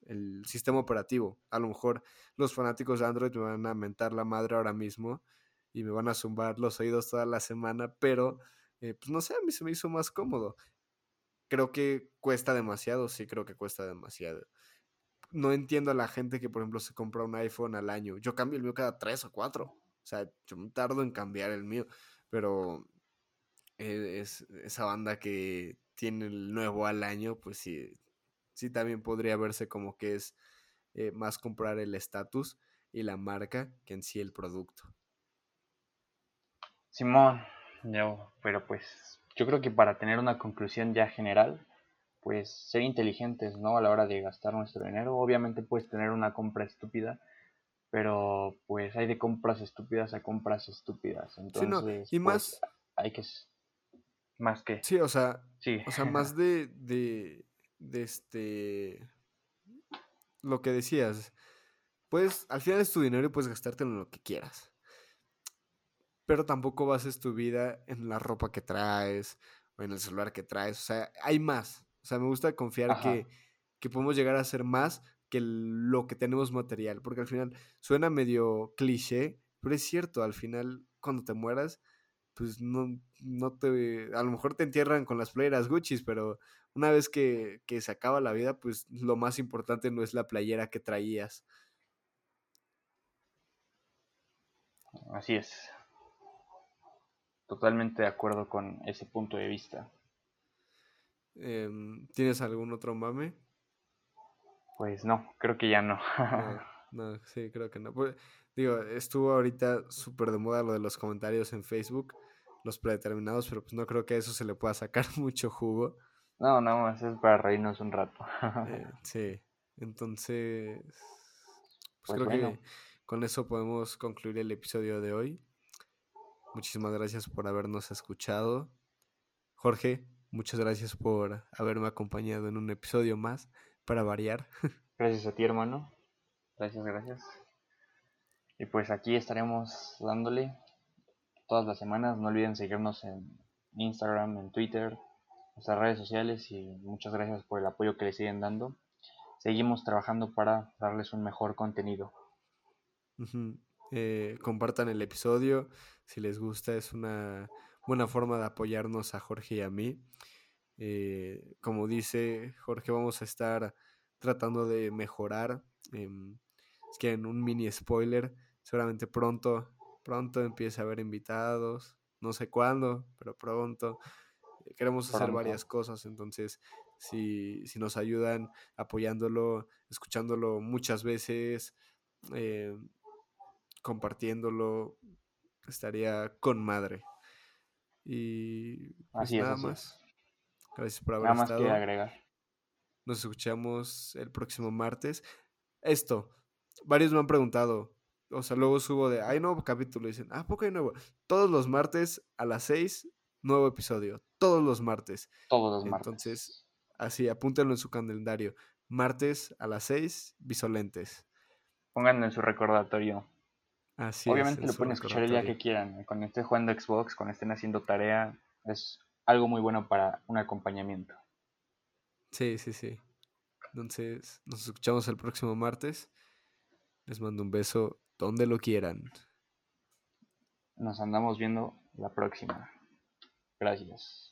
el sistema operativo. A lo mejor los fanáticos de Android me van a mentar la madre ahora mismo y me van a zumbar los oídos toda la semana, pero eh, pues no sé, a mí se me hizo más cómodo. Creo que cuesta demasiado, sí creo que cuesta demasiado. No entiendo a la gente que, por ejemplo, se compra un iPhone al año. Yo cambio el mío cada tres o cuatro. O sea, yo me tardo en cambiar el mío, pero eh, es esa banda que tiene el nuevo al año, pues sí, sí también podría verse como que es eh, más comprar el estatus y la marca que en sí el producto. Simón, yo, pero pues yo creo que para tener una conclusión ya general, pues ser inteligentes, ¿no? A la hora de gastar nuestro dinero. Obviamente puedes tener una compra estúpida, pero pues hay de compras estúpidas a compras estúpidas. Entonces, y pues, más hay que más que Sí, o sea, sí. o sea, más de, de de este lo que decías, pues al final es tu dinero y puedes gastártelo en lo que quieras. Pero tampoco bases tu vida en la ropa que traes o en el celular que traes. O sea, hay más. O sea, me gusta confiar que, que podemos llegar a ser más que lo que tenemos material. Porque al final suena medio cliché, pero es cierto, al final cuando te mueras, pues no, no te, a lo mejor te entierran con las playeras Gucci, pero una vez que, que, se acaba la vida, pues lo más importante no es la playera que traías. Así es. Totalmente de acuerdo con ese punto de vista. Em, ¿Tienes algún otro mame? Pues no, creo que ya no. no, sí, creo que no. Pues, digo, estuvo ahorita súper de moda lo de los comentarios en Facebook, los predeterminados, pero pues no creo que a eso se le pueda sacar mucho jugo. No, no, eso es para reírnos un rato. Eh, sí, entonces, pues, pues creo que con eso podemos concluir el episodio de hoy. Muchísimas gracias por habernos escuchado. Jorge, muchas gracias por haberme acompañado en un episodio más para variar. Gracias a ti, hermano. Gracias, gracias. Y pues aquí estaremos dándole todas las semanas. No olviden seguirnos en Instagram, en Twitter, nuestras redes sociales y muchas gracias por el apoyo que le siguen dando. Seguimos trabajando para darles un mejor contenido. Eh, compartan el episodio si les gusta, es una buena forma de apoyarnos a Jorge y a mí. Eh, como dice Jorge, vamos a estar tratando de mejorar. Em, es que en un mini spoiler, seguramente pronto, pronto empiece a haber invitados. No sé cuándo, pero pronto queremos hacer varias cosas, entonces si, si, nos ayudan apoyándolo, escuchándolo muchas veces, eh, compartiéndolo, estaría con madre. Y pues nada más. Gracias por haber estado. Nos escuchamos el próximo martes. Esto, varios me han preguntado. O sea, luego subo de, hay nuevo capítulo. Dicen, ah, ¿poco hay nuevo? Todos los martes a las 6 nuevo episodio, todos los martes. Todos los martes. Entonces, así, apúntenlo en su calendario. Martes a las 6, Visolentes. Pónganlo en su recordatorio. Así Obviamente lo pueden escuchar el día que quieran. Cuando estén jugando Xbox, cuando estén haciendo tarea, es algo muy bueno para un acompañamiento. Sí, sí, sí. Entonces, nos escuchamos el próximo martes. Les mando un beso donde lo quieran. Nos andamos viendo la próxima. Gracias.